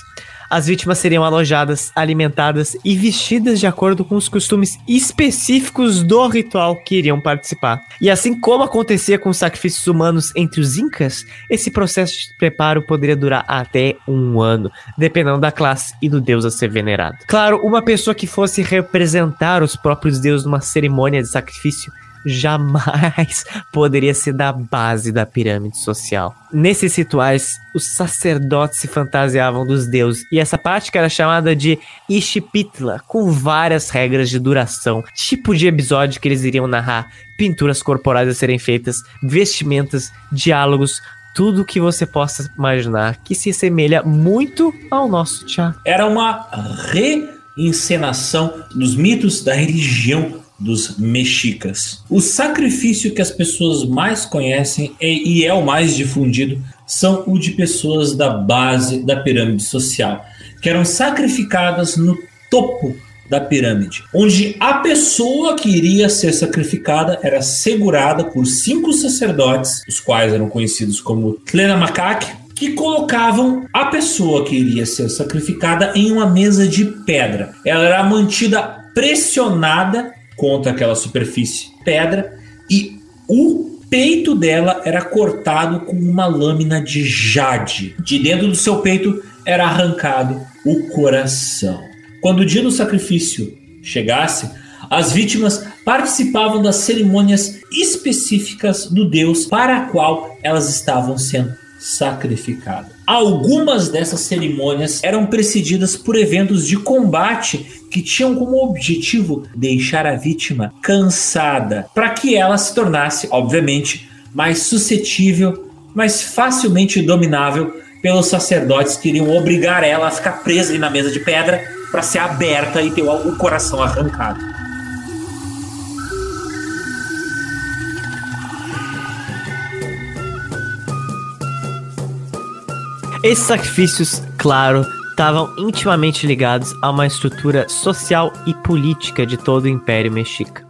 As vítimas seriam alojadas, alimentadas e vestidas de acordo com os costumes específicos do ritual que iriam participar. E assim como acontecia com os sacrifícios humanos entre os incas, esse processo de preparo poderia durar até um ano, dependendo da classe e do deus a ser venerado. Claro, uma pessoa que fosse representar os próprios deuses numa cerimônia de sacrifício jamais (laughs) poderia ser da base da pirâmide social. Nesses rituais, os sacerdotes se fantasiavam dos deuses e essa prática era chamada de Ishipitla, com várias regras de duração, tipo de episódio que eles iriam narrar, pinturas corporais a serem feitas, vestimentas, diálogos, tudo que você possa imaginar que se assemelha muito ao nosso teatro. Era uma reencenação dos mitos da religião dos mexicas. O sacrifício que as pessoas mais conhecem e é o mais difundido são o de pessoas da base da pirâmide social, que eram sacrificadas no topo da pirâmide, onde a pessoa que iria ser sacrificada era segurada por cinco sacerdotes, os quais eram conhecidos como Tlenamacaque, que colocavam a pessoa que iria ser sacrificada em uma mesa de pedra. Ela era mantida pressionada contra aquela superfície pedra e o peito dela era cortado com uma lâmina de jade. De dentro do seu peito era arrancado o coração. Quando o dia do sacrifício chegasse, as vítimas participavam das cerimônias específicas do deus para a qual elas estavam sendo sacrificadas. Algumas dessas cerimônias eram precedidas por eventos de combate que tinham como objetivo deixar a vítima cansada, para que ela se tornasse, obviamente, mais suscetível, mais facilmente dominável pelos sacerdotes que iriam obrigar ela a ficar presa ali na mesa de pedra para ser aberta e ter o coração arrancado. Esses sacrifícios, claro, estavam intimamente ligados a uma estrutura social e política de todo o Império Mexica.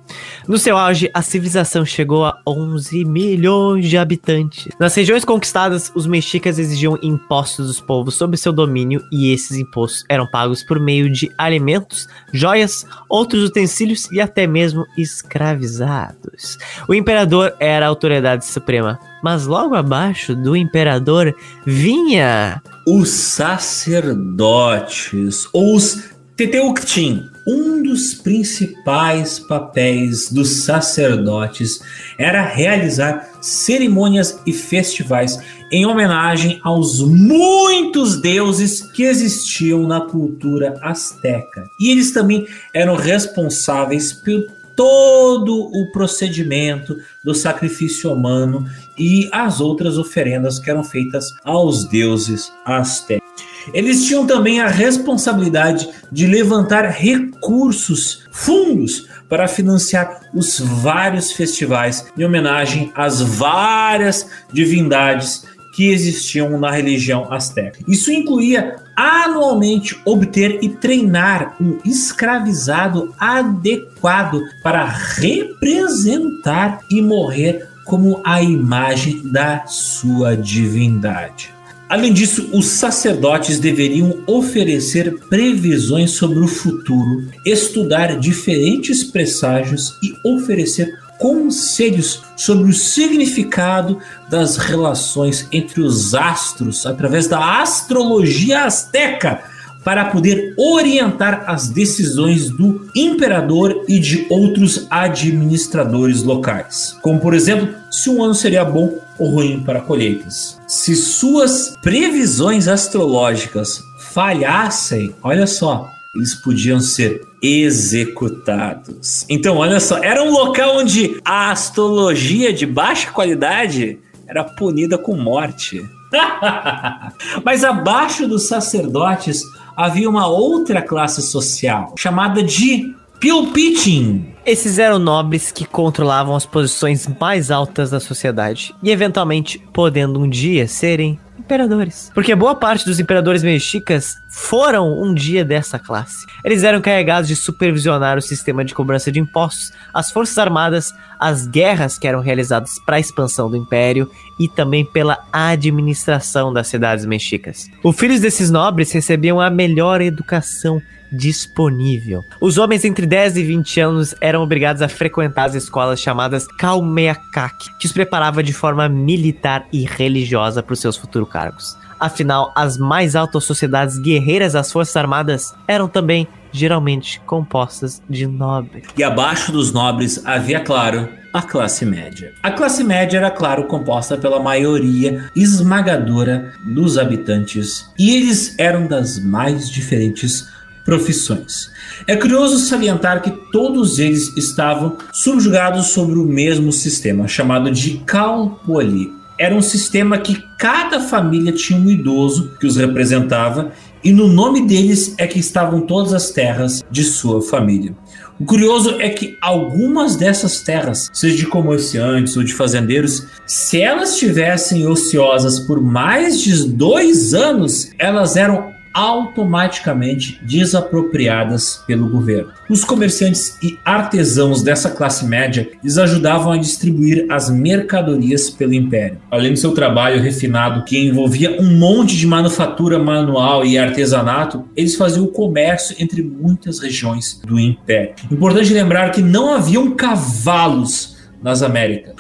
No seu auge, a civilização chegou a 11 milhões de habitantes. Nas regiões conquistadas, os mexicas exigiam impostos dos povos sob seu domínio e esses impostos eram pagos por meio de alimentos, joias, outros utensílios e até mesmo escravizados. O imperador era a autoridade suprema, mas logo abaixo do imperador vinha os sacerdotes, ou os Teteuctim, um dos principais papéis dos sacerdotes era realizar cerimônias e festivais em homenagem aos muitos deuses que existiam na cultura asteca. E eles também eram responsáveis por todo o procedimento do sacrifício humano e as outras oferendas que eram feitas aos deuses astecas. Eles tinham também a responsabilidade de levantar recursos, fundos, para financiar os vários festivais em homenagem às várias divindades que existiam na religião asteca. Isso incluía anualmente obter e treinar um escravizado adequado para representar e morrer como a imagem da sua divindade. Além disso, os sacerdotes deveriam oferecer previsões sobre o futuro, estudar diferentes presságios e oferecer conselhos sobre o significado das relações entre os astros através da astrologia asteca para poder orientar as decisões do imperador e de outros administradores locais. Como, por exemplo, se um ano seria bom ou ruim para colheitas. Se suas previsões astrológicas falhassem, olha só, eles podiam ser executados. Então, olha só, era um local onde a astrologia de baixa qualidade era punida com morte. (laughs) Mas abaixo dos sacerdotes havia uma outra classe social, chamada de Pilpitin. Esses eram nobres que controlavam as posições mais altas da sociedade e, eventualmente, podendo um dia serem imperadores. Porque boa parte dos imperadores mexicas foram um dia dessa classe. Eles eram encarregados de supervisionar o sistema de cobrança de impostos, as forças armadas, as guerras que eram realizadas para a expansão do império e também pela administração das cidades mexicas. Os filhos desses nobres recebiam a melhor educação disponível. Os homens entre 10 e 20 anos eram obrigados a frequentar as escolas chamadas Kalmeakak, que os preparava de forma militar e religiosa para os seus futuros cargos. Afinal, as mais altas sociedades guerreiras das Forças Armadas eram também geralmente compostas de nobres. E abaixo dos nobres havia, claro, a classe média. A classe média era, claro, composta pela maioria esmagadora dos habitantes, e eles eram das mais diferentes profissões. É curioso salientar que todos eles estavam subjugados sobre o mesmo sistema, chamado de Calpoli. Era um sistema que cada família tinha um idoso que os representava, e no nome deles é que estavam todas as terras de sua família. O curioso é que algumas dessas terras, seja de comerciantes ou de fazendeiros, se elas estivessem ociosas por mais de dois anos, elas eram automaticamente desapropriadas pelo governo. Os comerciantes e artesãos dessa classe média lhes ajudavam a distribuir as mercadorias pelo império. Além do seu trabalho refinado, que envolvia um monte de manufatura manual e artesanato, eles faziam o comércio entre muitas regiões do império. Importante lembrar que não haviam cavalos nas Américas.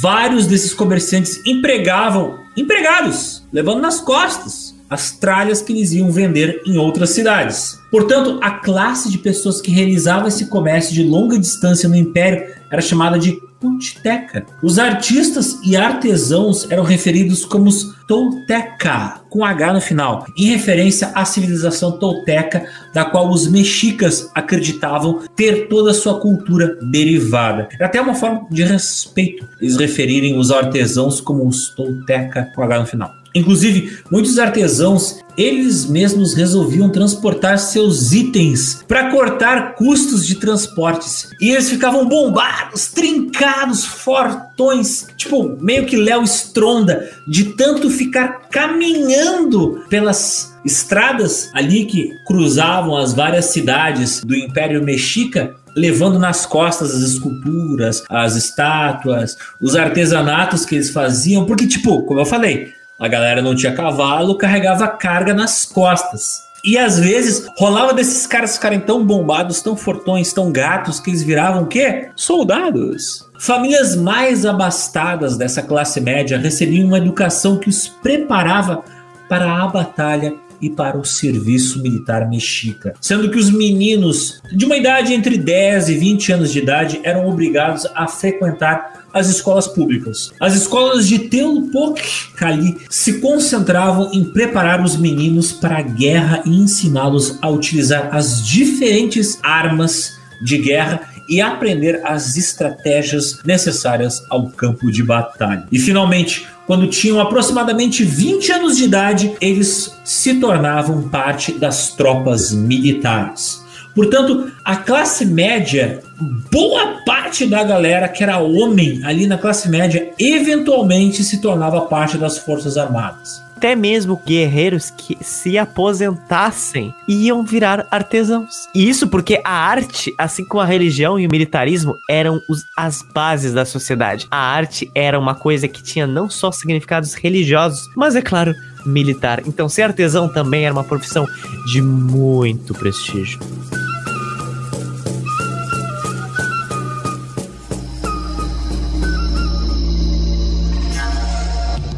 Vários desses comerciantes empregavam empregados, levando nas costas as tralhas que eles iam vender em outras cidades. Portanto, a classe de pessoas que realizava esse comércio de longa distância no Império era chamada de Tolteca. Os artistas e artesãos eram referidos como os Tolteca, com H no final, em referência à civilização tolteca, da qual os mexicas acreditavam ter toda a sua cultura derivada. Era até uma forma de respeito eles referirem os artesãos como os Tolteca, com H no final. Inclusive, muitos artesãos, eles mesmos resolviam transportar seus itens para cortar custos de transportes. E eles ficavam bombados, trincados, fortões, tipo meio que Léo Stronda, de tanto ficar caminhando pelas estradas ali que cruzavam as várias cidades do Império Mexica levando nas costas as esculturas, as estátuas, os artesanatos que eles faziam, porque, tipo, como eu falei, a galera não tinha cavalo, carregava carga nas costas. E às vezes rolava desses caras ficarem tão bombados, tão fortões, tão gatos, que eles viravam o quê? Soldados. Famílias mais abastadas dessa classe média recebiam uma educação que os preparava para a batalha e para o serviço militar mexica, sendo que os meninos de uma idade entre 10 e 20 anos de idade eram obrigados a frequentar as escolas públicas. As escolas de Teopoc-Cali se concentravam em preparar os meninos para a guerra e ensiná-los a utilizar as diferentes armas de guerra e aprender as estratégias necessárias ao campo de batalha. E finalmente, quando tinham aproximadamente 20 anos de idade, eles se tornavam parte das tropas militares. Portanto, a classe média, boa parte da galera que era homem ali na classe média, eventualmente se tornava parte das Forças Armadas até mesmo guerreiros que se aposentassem iam virar artesãos. E isso porque a arte, assim como a religião e o militarismo, eram os, as bases da sociedade. A arte era uma coisa que tinha não só significados religiosos, mas é claro, militar. Então, ser artesão também era uma profissão de muito prestígio.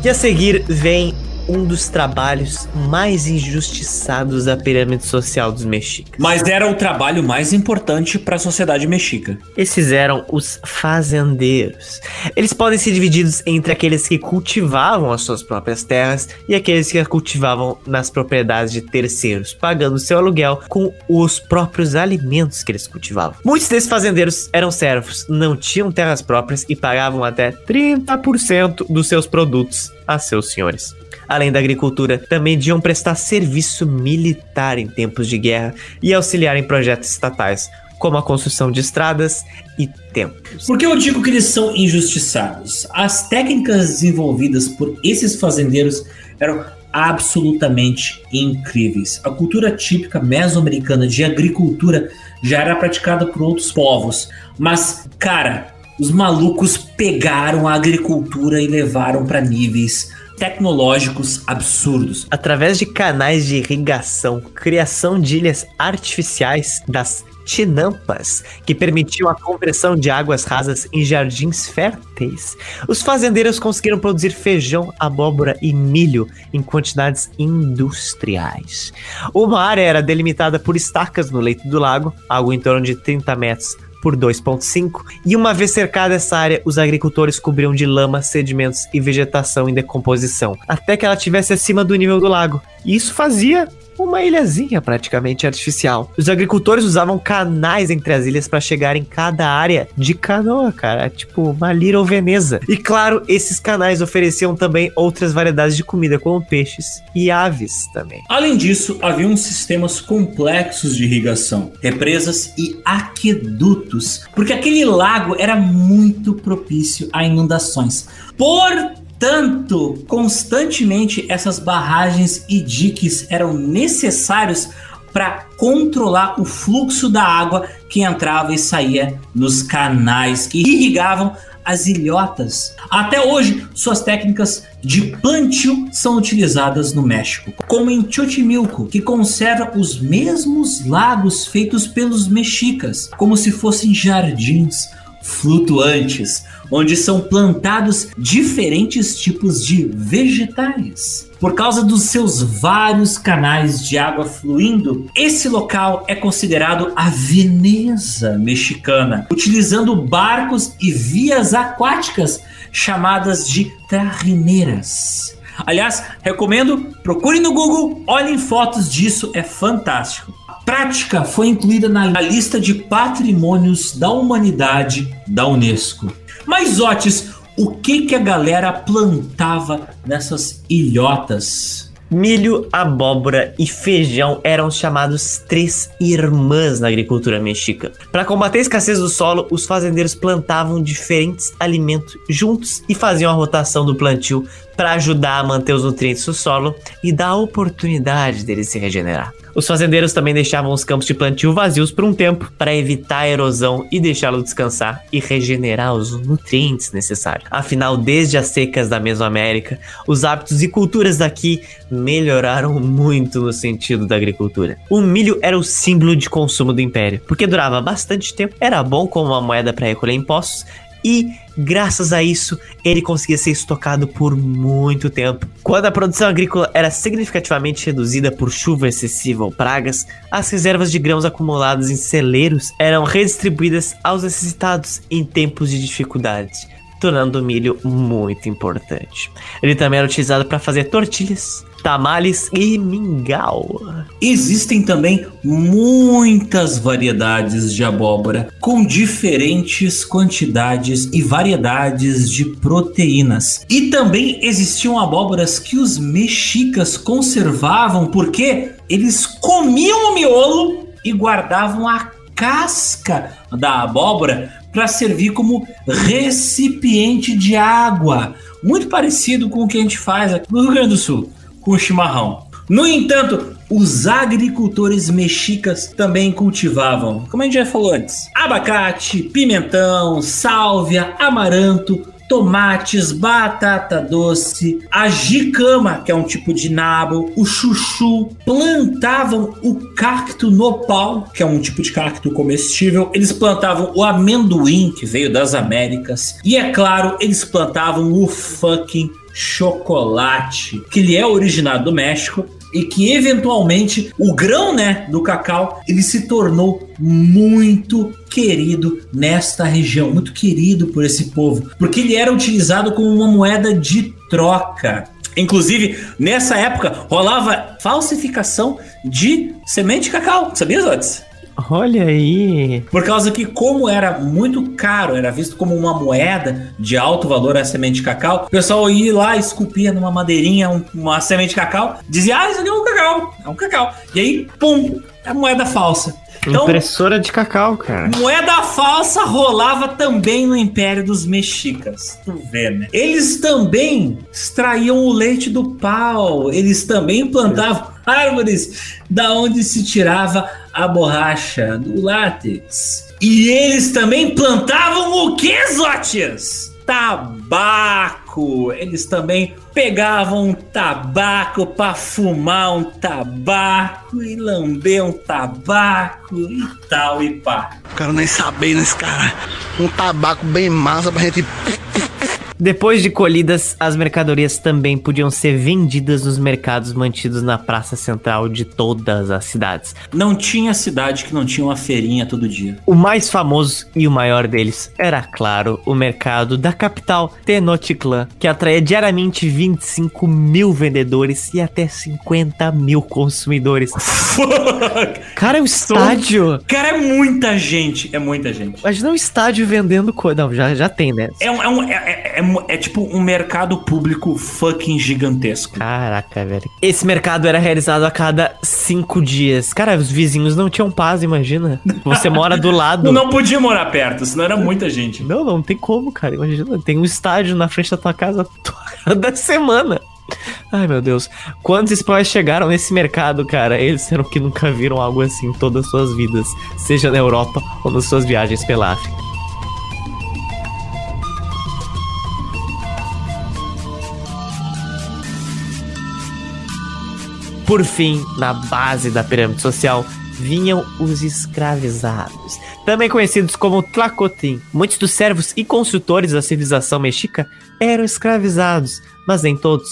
E a seguir vem um dos trabalhos mais injustiçados da pirâmide social dos mexicas. Mas era o trabalho mais importante para a sociedade mexica. Esses eram os fazendeiros. Eles podem ser divididos entre aqueles que cultivavam as suas próprias terras e aqueles que cultivavam nas propriedades de terceiros, pagando seu aluguel com os próprios alimentos que eles cultivavam. Muitos desses fazendeiros eram servos, não tinham terras próprias e pagavam até 30% dos seus produtos a seus senhores além da agricultura, também deviam prestar serviço militar em tempos de guerra e auxiliar em projetos estatais, como a construção de estradas e templos. Por que eu digo que eles são injustiçados? As técnicas desenvolvidas por esses fazendeiros eram absolutamente incríveis. A cultura típica mesoamericana de agricultura já era praticada por outros povos, mas, cara, os malucos pegaram a agricultura e levaram para níveis tecnológicos absurdos. Através de canais de irrigação, criação de ilhas artificiais das tinampas, que permitiam a conversão de águas rasas em jardins férteis. Os fazendeiros conseguiram produzir feijão, abóbora e milho em quantidades industriais. Uma área era delimitada por estacas no leito do lago, algo em torno de 30 metros por 2,5, e uma vez cercada essa área, os agricultores cobriam de lama, sedimentos e vegetação em decomposição, até que ela estivesse acima do nível do lago. E isso fazia uma ilhazinha praticamente artificial. Os agricultores usavam canais entre as ilhas para chegar em cada área de canoa, cara, tipo uma Little Veneza. E claro, esses canais ofereciam também outras variedades de comida, como peixes e aves também. Além disso, haviam sistemas complexos de irrigação, represas e aquedutos, porque aquele lago era muito propício a inundações. Por Portanto, constantemente essas barragens e diques eram necessários para controlar o fluxo da água que entrava e saía nos canais que irrigavam as ilhotas. Até hoje, suas técnicas de plantio são utilizadas no México, como em Chochimilco, que conserva os mesmos lagos feitos pelos mexicas, como se fossem jardins flutuantes, onde são plantados diferentes tipos de vegetais. Por causa dos seus vários canais de água fluindo, esse local é considerado a Veneza mexicana, utilizando barcos e vias aquáticas chamadas de trarineiras. Aliás, recomendo, procure no Google, olhem fotos disso, é fantástico prática foi incluída na lista de patrimônios da humanidade da Unesco. Mas, Otis, o que, que a galera plantava nessas ilhotas? Milho, abóbora e feijão eram chamados três irmãs na agricultura mexica. Para combater a escassez do solo, os fazendeiros plantavam diferentes alimentos juntos e faziam a rotação do plantio para ajudar a manter os nutrientes do solo e dar a oportunidade dele se regenerar. Os fazendeiros também deixavam os campos de plantio vazios por um tempo para evitar a erosão e deixá-lo descansar e regenerar os nutrientes necessários. Afinal, desde as secas da Mesoamérica, os hábitos e culturas daqui melhoraram muito no sentido da agricultura. O milho era o símbolo de consumo do império, porque durava bastante tempo, era bom como uma moeda para recolher impostos e graças a isso ele conseguia ser estocado por muito tempo. Quando a produção agrícola era significativamente reduzida por chuva excessiva ou pragas, as reservas de grãos acumuladas em celeiros eram redistribuídas aos necessitados em tempos de dificuldade. Tornando o milho muito importante. Ele também era utilizado para fazer tortilhas, tamales e mingau. Existem também muitas variedades de abóbora com diferentes quantidades e variedades de proteínas. E também existiam abóboras que os mexicas conservavam porque eles comiam o miolo e guardavam a casca da abóbora para servir como recipiente de água. Muito parecido com o que a gente faz aqui no Rio Grande do Sul com chimarrão. No entanto, os agricultores mexicas também cultivavam, como a gente já falou antes, abacate, pimentão, sálvia, amaranto, tomates, batata doce, a jicama, que é um tipo de nabo, o chuchu, plantavam o cacto nopal, que é um tipo de cacto comestível, eles plantavam o amendoim, que veio das Américas, e é claro, eles plantavam o fucking chocolate, que ele é originado do México e que eventualmente o grão, né, do cacau, ele se tornou muito querido nesta região, muito querido por esse povo, porque ele era utilizado como uma moeda de troca. Inclusive, nessa época rolava falsificação de semente de cacau, sabia, Zotes? Olha aí. Por causa que, como era muito caro, era visto como uma moeda de alto valor a semente de cacau, o pessoal ia lá, esculpia numa madeirinha uma semente de cacau, dizia, ah, isso aqui é um cacau, é um cacau. E aí, pum, é moeda falsa. Então, Impressora de cacau, cara. Moeda falsa rolava também no Império dos Mexicas. Tu vê, né? Eles também extraíam o leite do pau. Eles também plantavam árvores da onde se tirava a borracha do látex. E eles também plantavam o que, Zótias? Tabaco. Eles também pegavam um tabaco para fumar um tabaco e lamber um tabaco e tal e pá. Quero nem saber nesse cara. Um tabaco bem massa pra gente depois de colhidas, as mercadorias também podiam ser vendidas nos mercados mantidos na praça central de todas as cidades. Não tinha cidade que não tinha uma feirinha todo dia. O mais famoso e o maior deles era, claro, o mercado da capital Tenochtitlan, que atraía diariamente 25 mil vendedores e até 50 mil consumidores. Cara, é um estádio. Cara, é muita gente. É muita gente. Imagina um estádio vendendo coisa. Não, já, já tem, né? É um, é um, é, é, é é tipo um mercado público fucking gigantesco. Caraca, velho. Esse mercado era realizado a cada cinco dias. Cara, os vizinhos não tinham paz, imagina. Você (laughs) mora do lado. não podia morar perto, senão era muita gente. Não, não tem como, cara. Imagina, tem um estádio na frente da tua casa toda (laughs) semana. Ai, meu Deus. Quantos spoilers chegaram nesse mercado, cara? Eles disseram que nunca viram algo assim em todas as suas vidas, seja na Europa ou nas suas viagens pela África. Por fim, na base da pirâmide social, vinham os escravizados, também conhecidos como Tlacotin. Muitos dos servos e construtores da civilização mexica eram escravizados, mas nem todos.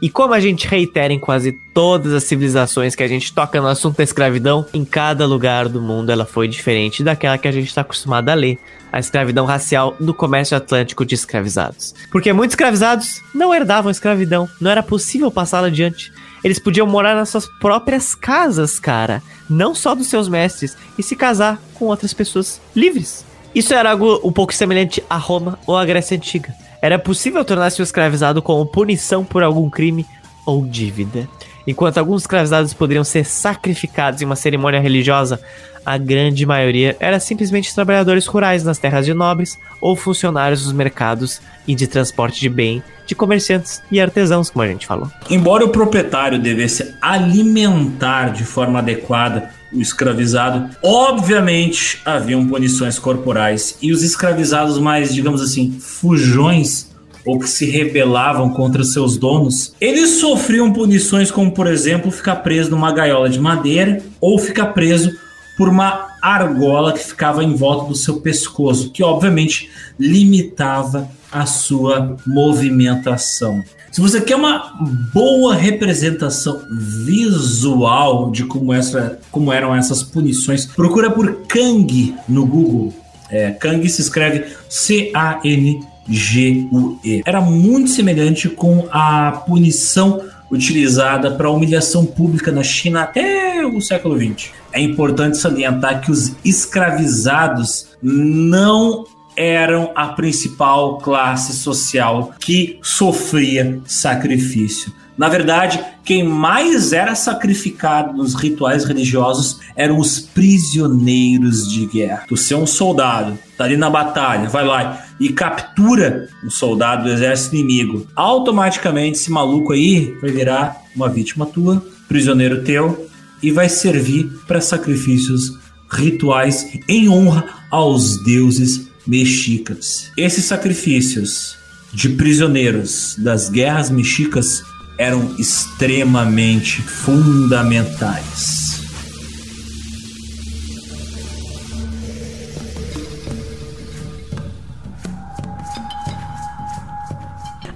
E como a gente reitera em quase todas as civilizações que a gente toca no assunto da escravidão, em cada lugar do mundo ela foi diferente daquela que a gente está acostumado a ler, a escravidão racial do comércio atlântico de escravizados. Porque muitos escravizados não herdavam escravidão, não era possível passá-la adiante. Eles podiam morar nas suas próprias casas, cara, não só dos seus mestres, e se casar com outras pessoas livres. Isso era algo um pouco semelhante a Roma ou a Grécia Antiga. Era possível tornar-se um escravizado como punição por algum crime ou dívida. Enquanto alguns escravizados poderiam ser sacrificados em uma cerimônia religiosa, a grande maioria era simplesmente trabalhadores rurais nas terras de nobres ou funcionários dos mercados e de transporte de bem de comerciantes e artesãos, como a gente falou. Embora o proprietário devesse alimentar de forma adequada o escravizado, obviamente haviam punições corporais e os escravizados mais, digamos assim, fujões ou que se rebelavam contra seus donos, eles sofriam punições como, por exemplo, ficar preso numa gaiola de madeira ou ficar preso por uma argola que ficava em volta do seu pescoço, que obviamente limitava a sua movimentação. Se você quer uma boa representação visual de como, essa, como eram essas punições, procura por Kang no Google. É, Kang se escreve C-A-N-G-U-E. Era muito semelhante com a punição utilizada para humilhação pública na China até o século XX. É importante salientar que os escravizados não eram a principal classe social que sofria sacrifício. Na verdade, quem mais era sacrificado nos rituais religiosos eram os prisioneiros de guerra. Tu ser um soldado, tá ali na batalha, vai lá e captura um soldado do exército inimigo. Automaticamente esse maluco aí vai virar uma vítima tua, prisioneiro teu e vai servir para sacrifícios rituais em honra aos deuses mexicas. Esses sacrifícios de prisioneiros das guerras mexicas eram extremamente fundamentais.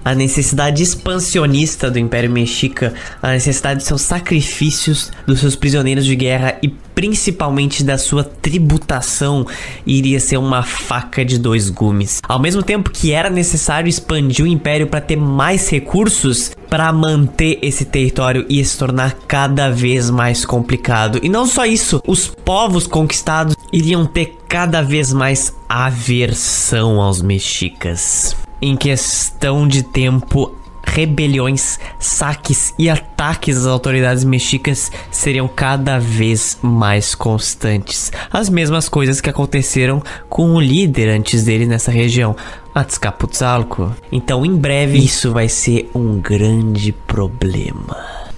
A necessidade expansionista do Império Mexica, a necessidade de seus sacrifícios dos seus prisioneiros de guerra e principalmente da sua tributação iria ser uma faca de dois gumes. Ao mesmo tempo que era necessário expandir o império para ter mais recursos para manter esse território ia se tornar cada vez mais complicado. E não só isso, os povos conquistados iriam ter cada vez mais aversão aos mexicas em questão de tempo, rebeliões, saques e ataques às autoridades mexicas seriam cada vez mais constantes. As mesmas coisas que aconteceram com o líder antes dele nessa região, Azcapotzalco. Então, em breve, isso vai ser um grande problema.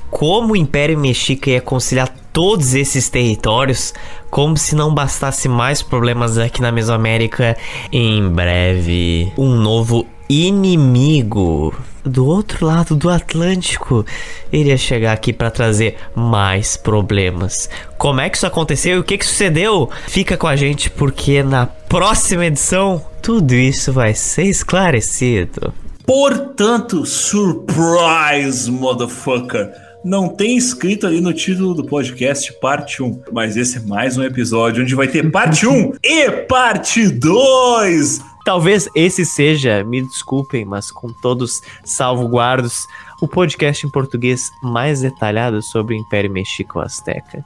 Como o Império Mexica ia conciliar todos esses territórios, como se não bastasse mais problemas aqui na Mesoamérica, em breve um novo inimigo do outro lado do Atlântico iria chegar aqui para trazer mais problemas. Como é que isso aconteceu e o que, que sucedeu? Fica com a gente porque na próxima edição tudo isso vai ser esclarecido. Portanto, surprise, motherfucker! Não tem escrito ali no título do podcast parte 1, mas esse é mais um episódio onde vai ter parte 1 (laughs) e parte 2 Talvez esse seja, me desculpem, mas com todos salvo-guardos, o podcast em português mais detalhado sobre o Império Mexico Azteca.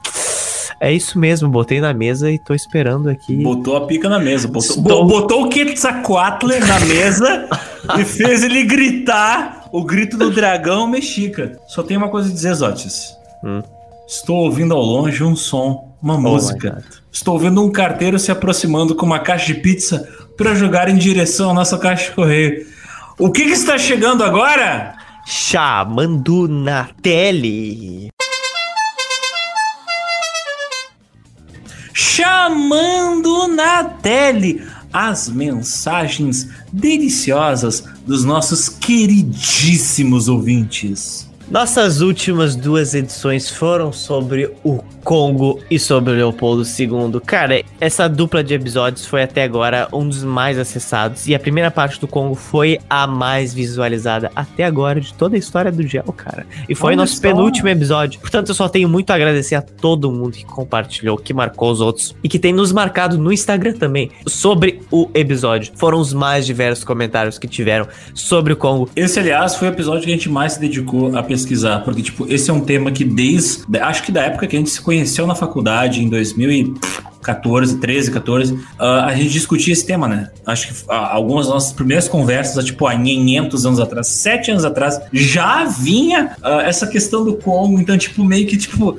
É isso mesmo, botei na mesa e tô esperando aqui. Botou a pica na mesa. Botou, Estou... botou o Quetzalcoatl na mesa (laughs) e fez ele gritar o grito do dragão mexica. Só tem uma coisa a dizer, Zotis. Hum. Estou ouvindo ao longe um som, uma oh música. Estou ouvindo um carteiro se aproximando com uma caixa de pizza para jogar em direção à nossa caixa de correio. O que, que está chegando agora? Chamando na tele. Chamando na tele as mensagens deliciosas dos nossos queridíssimos ouvintes. Nossas últimas duas edições foram sobre o Congo e sobre o Leopoldo II. Cara, essa dupla de episódios foi até agora um dos mais acessados. E a primeira parte do Congo foi a mais visualizada até agora de toda a história do Gel, cara. E foi Olha nosso só. penúltimo episódio. Portanto, eu só tenho muito a agradecer a todo mundo que compartilhou, que marcou os outros e que tem nos marcado no Instagram também sobre o episódio. Foram os mais diversos comentários que tiveram sobre o Congo. Esse, aliás, foi o episódio que a gente mais se dedicou a pesquisar, porque, tipo, esse é um tema que desde. Acho que da época que a gente se conheceu na faculdade, em 2000 e 14, 13, 14, uh, a gente discutia esse tema, né? Acho que uh, algumas das nossas primeiras conversas, tipo, há 500 anos atrás, 7 anos atrás, já vinha uh, essa questão do Congo. Então, tipo, meio que, tipo,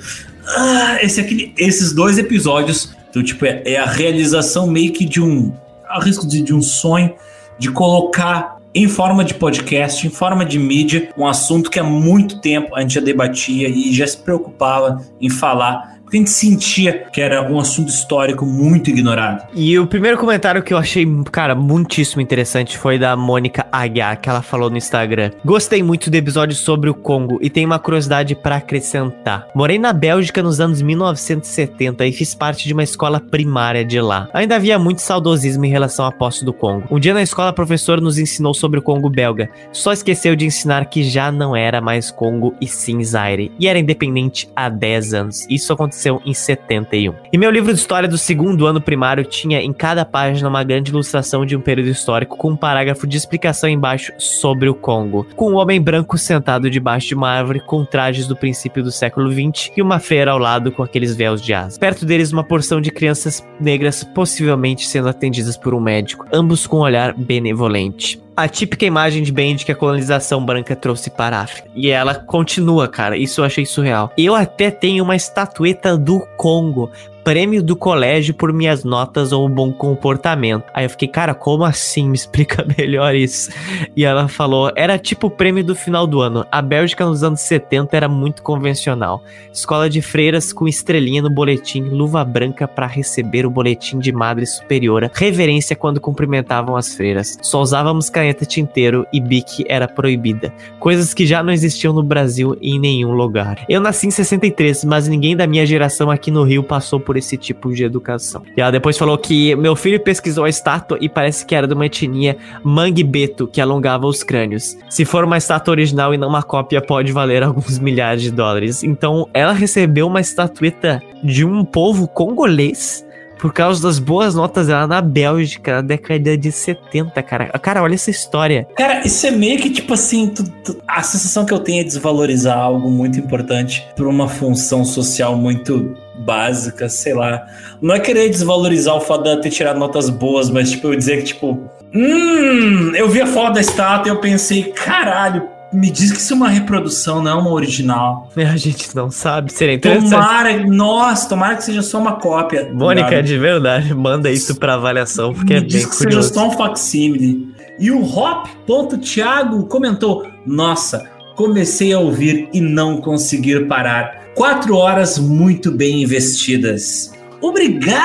esse aqui, esses dois episódios, então, tipo, é, é a realização meio que de um, a risco de, de um sonho, de colocar em forma de podcast, em forma de mídia, um assunto que há muito tempo a gente já debatia e já se preocupava em falar porque a gente sentia que era um assunto histórico muito ignorado. E o primeiro comentário que eu achei, cara, muitíssimo interessante foi da Mônica Aguiar, que ela falou no Instagram. Gostei muito do episódio sobre o Congo e tenho uma curiosidade para acrescentar. Morei na Bélgica nos anos 1970 e fiz parte de uma escola primária de lá. Ainda havia muito saudosismo em relação à posse do Congo. Um dia na escola, a professora nos ensinou sobre o Congo belga. Só esqueceu de ensinar que já não era mais Congo e sim Zaire, e era independente há 10 anos. Isso aconteceu aconteceu em 71. E meu livro de história do segundo ano primário tinha em cada página uma grande ilustração de um período histórico com um parágrafo de explicação embaixo sobre o Congo, com um homem branco sentado debaixo de uma árvore com trajes do princípio do século 20 e uma freira ao lado com aqueles véus de asa. Perto deles uma porção de crianças negras possivelmente sendo atendidas por um médico, ambos com um olhar benevolente a típica imagem de Band que a colonização branca trouxe para a África. E ela continua, cara. Isso eu achei surreal. Eu até tenho uma estatueta do Congo prêmio do colégio por minhas notas ou bom comportamento. Aí eu fiquei, cara, como assim? Me explica (laughs) melhor isso. E ela falou, era tipo o prêmio do final do ano. A Bélgica nos anos 70 era muito convencional. Escola de freiras com estrelinha no boletim, luva branca para receber o boletim de madre superiora, reverência quando cumprimentavam as freiras. Só usávamos caneta tinteiro e bique era proibida. Coisas que já não existiam no Brasil em nenhum lugar. Eu nasci em 63, mas ninguém da minha geração aqui no Rio passou por esse tipo de educação. E ela depois falou que meu filho pesquisou a estátua e parece que era de uma etnia Manguebeto, que alongava os crânios. Se for uma estátua original e não uma cópia, pode valer alguns (laughs) milhares de dólares. Então, ela recebeu uma estatueta de um povo congolês por causa das boas notas dela na Bélgica na década de 70, cara. Cara, olha essa história. Cara, isso é meio que tipo assim, tu, tu, a sensação que eu tenho é desvalorizar algo muito importante por uma função social muito básica, sei lá. Não é querer desvalorizar o fato de ter tirado notas boas, mas tipo, eu dizer que, tipo, hum, eu vi a foto da estátua e eu pensei, caralho, me diz que isso é uma reprodução, não é uma original. (laughs) A gente não sabe. Seria interessante. Tomara, nossa, tomara que seja só uma cópia. Mônica, de verdade, manda isso para avaliação, porque me é diz bem que curioso. seja só um facsímile. E o Hop.Thiago comentou: Nossa, comecei a ouvir e não conseguir parar. Quatro horas muito bem investidas. Obrigado,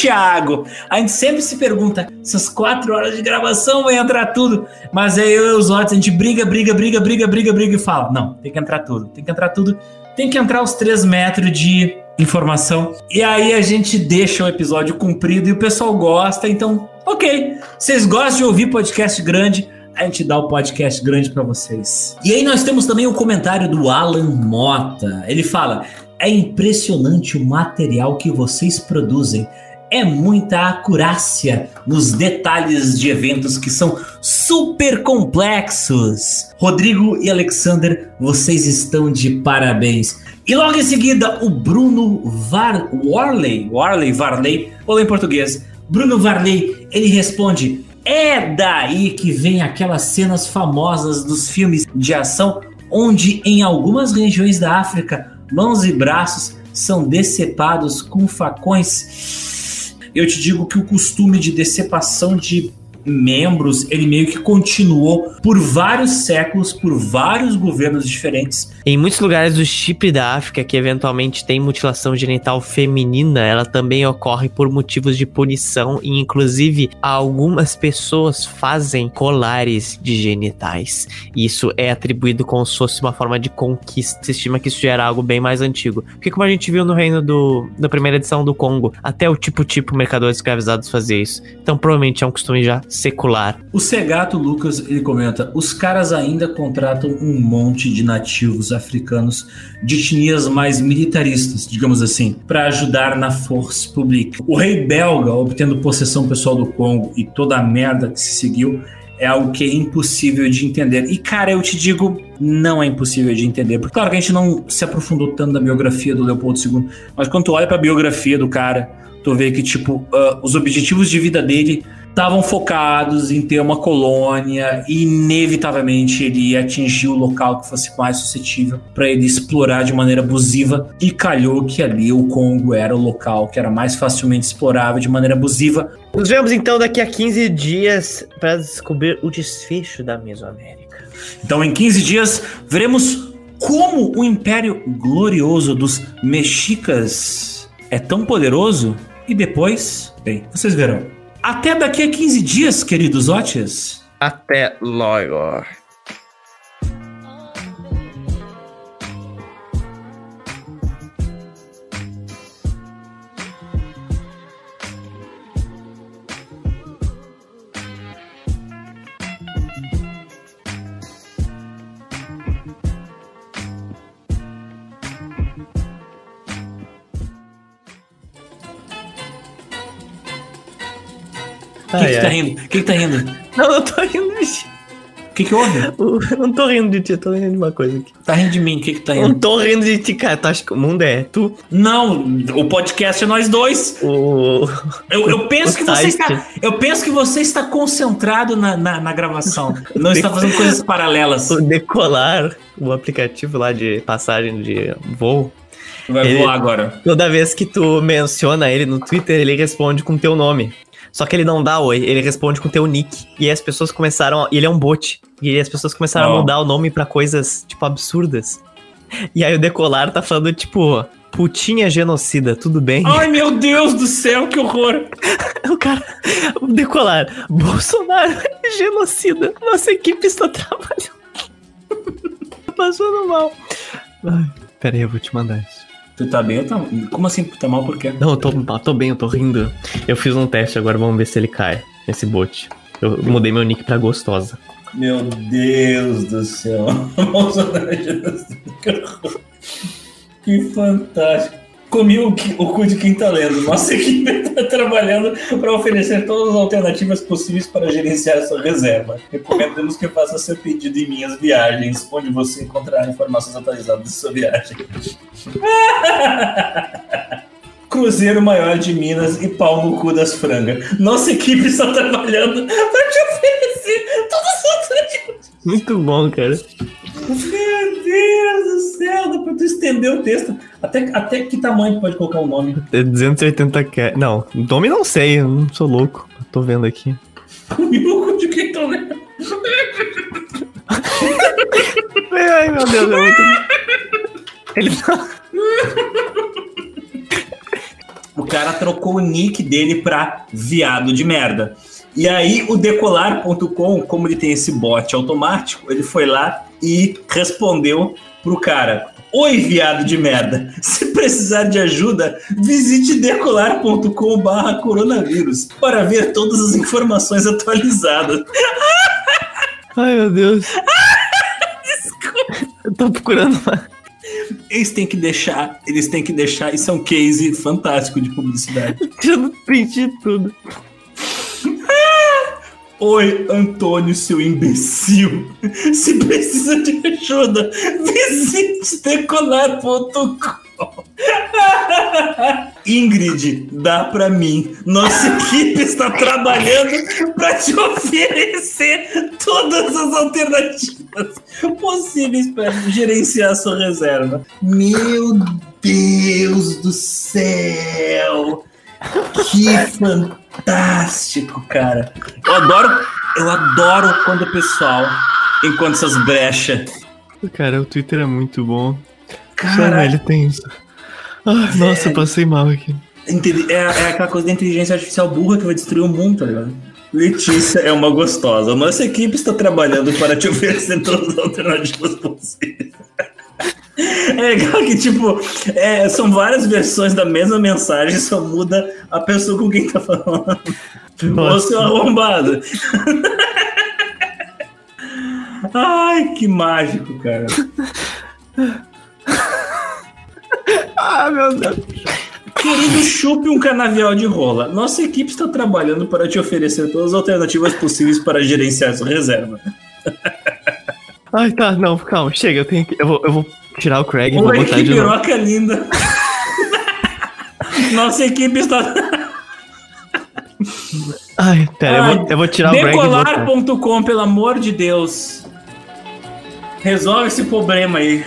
Thiago! A gente sempre se pergunta: essas quatro horas de gravação vai entrar tudo. Mas aí eu e os outros, a gente briga, briga, briga, briga, briga, briga e fala: não, tem que entrar tudo, tem que entrar tudo. Tem que entrar os três metros de informação. E aí a gente deixa o episódio comprido e o pessoal gosta. Então, ok. Vocês gostam de ouvir podcast grande? A gente dá o podcast grande para vocês. E aí nós temos também o comentário do Alan Mota. Ele fala: "É impressionante o material que vocês produzem. É muita acurácia nos detalhes de eventos que são super complexos. Rodrigo e Alexander, vocês estão de parabéns. E logo em seguida, o Bruno Var Warley, Warley, Varley, ou em português, Bruno Varley, ele responde: é daí que vem aquelas cenas famosas dos filmes de ação, onde em algumas regiões da África, mãos e braços são decepados com facões. Eu te digo que o costume de decepação de membros, ele meio que continuou por vários séculos, por vários governos diferentes. Em muitos lugares do chip da África, que eventualmente tem mutilação genital feminina, ela também ocorre por motivos de punição e, inclusive, algumas pessoas fazem colares de genitais. Isso é atribuído como se fosse uma forma de conquista. Se estima que isso já era algo bem mais antigo. Porque, como a gente viu no reino do, da primeira edição do Congo, até o tipo-tipo mercadores escravizados fazia isso. Então, provavelmente é um costume já secular. O Segato Lucas ele comenta: os caras ainda contratam um monte de nativos africanos de etnias mais militaristas, digamos assim, para ajudar na força pública. O rei belga, obtendo possessão pessoal do Congo e toda a merda que se seguiu, é algo que é impossível de entender. E, cara, eu te digo, não é impossível de entender. Porque, claro que a gente não se aprofundou tanto na biografia do Leopoldo II, mas quando tu olha pra biografia do cara, Tu vê que, tipo, uh, os objetivos de vida dele estavam focados em ter uma colônia e, inevitavelmente, ele ia atingir o local que fosse mais suscetível para ele explorar de maneira abusiva. E calhou que ali o Congo era o local que era mais facilmente explorável de maneira abusiva. Nos vemos então daqui a 15 dias para descobrir o desfecho da Mesoamérica. Então, em 15 dias, veremos como o império glorioso dos mexicas é tão poderoso e depois, bem, vocês verão. Até daqui a 15 dias, queridos Otis. Até logo. O que, que, tá rindo? O que, que tá rindo? Não, eu tô rindo de ti. O que, que houve? Eu não tô rindo de ti, eu tô rindo de uma coisa aqui. Tá rindo de mim? O que, que tá Eu não rindo? tô rindo de ti, cara. Tu acha que o mundo é tu? Não, o podcast é nós dois. O. Eu, eu penso O que você site. está. Eu penso que você está concentrado na, na, na gravação. Não está fazendo (laughs) coisas paralelas. O Decolar, o aplicativo lá de passagem de voo. Vai Ele- voar agora. Toda vez que tu menciona ele no Twitter, ele responde com teu nome. Só que ele não dá oi, ele responde com teu nick. E aí as pessoas começaram. A, ele é um bot. E aí as pessoas começaram Ó. a mudar o nome pra coisas, tipo, absurdas. E aí o Decolar tá falando, tipo, putinha genocida, tudo bem? Ai, meu Deus do céu, que horror! (laughs) O cara, o Decolar, Bolsonaro é genocida. Nossa equipe está trabalhando. (laughs) Passando mal. Ai, pera aí, eu vou te mandar isso. Tu tá bem ou tá. Como assim? Tu tá mal por quê? Não, eu tô, eu tô bem, eu tô rindo. Eu fiz um teste, agora vamos ver se ele cai, esse bot. Eu mudei meu nick pra gostosa. Meu Deus do céu. (laughs) Que fantástico. Comi o, o cu de quem tá lendo. Nossa equipe está (laughs) trabalhando para oferecer todas as alternativas possíveis para gerenciar sua reserva. Recomendamos que faça seu pedido em minhas viagens, onde você encontrará informações atualizadas de sua viagem. (laughs) Cruzeiro maior de Minas e pau no cu das frangas. Nossa equipe está trabalhando para te oferecer todas as alternativas. Muito bom, cara. Meu Deus do céu, dá pra tu estender o texto. Até, até que tamanho tu pode colocar o nome? É 280k. Não, nome não sei, eu não sou louco. Tô vendo aqui. Comigo de quem tô lendo. Ai, meu Deus, é muito. Ele tá. O cara trocou o nick dele pra viado de merda. E aí o decolar.com, como ele tem esse bot automático, ele foi lá e respondeu pro cara: Oi, viado de merda. (laughs) Se precisar de ajuda, visite decolar.com barra coronavírus para ver todas as informações atualizadas. (laughs) Ai, meu Deus. (laughs) Desculpa. Eu tô procurando uma. Eles têm que deixar, eles têm que deixar, isso é um case fantástico de publicidade. Tirando print de tudo. Oi, Antônio, seu imbecil. Se precisa de ajuda, visite decolar.com. Ingrid, dá pra mim. Nossa equipe está trabalhando para te oferecer todas as alternativas possíveis para gerenciar sua reserva. Meu Deus do céu! Que fantástico, cara. Eu adoro, eu adoro quando o pessoal encontra essas brechas. Cara, o Twitter é muito bom. Cara, ele tem isso. Ai, nossa, eu passei mal aqui. É, é aquela coisa da inteligência artificial burra que vai destruir o mundo, tá ligado? Letícia é uma gostosa. Nossa equipe está trabalhando para te oferecer todas as alternativas possíveis. (laughs) É legal que, tipo, é, são várias versões da mesma mensagem, só muda a pessoa com quem tá falando. Ô, Nossa. seu arrombado. Ai, que mágico, cara. Ah, meu Deus. Querido, chupe um canavial de rola. Nossa equipe está trabalhando para te oferecer todas as alternativas possíveis para gerenciar sua reserva. Ai, tá, não, calma, chega, eu tenho que. Eu vou, eu vou tirar o Craig e botar que de novo. piroca linda. (laughs) Nossa equipe está. Ai, pera, eu, vou, eu vou tirar o e botar. Decolar.com, pelo amor de Deus. Resolve esse problema aí.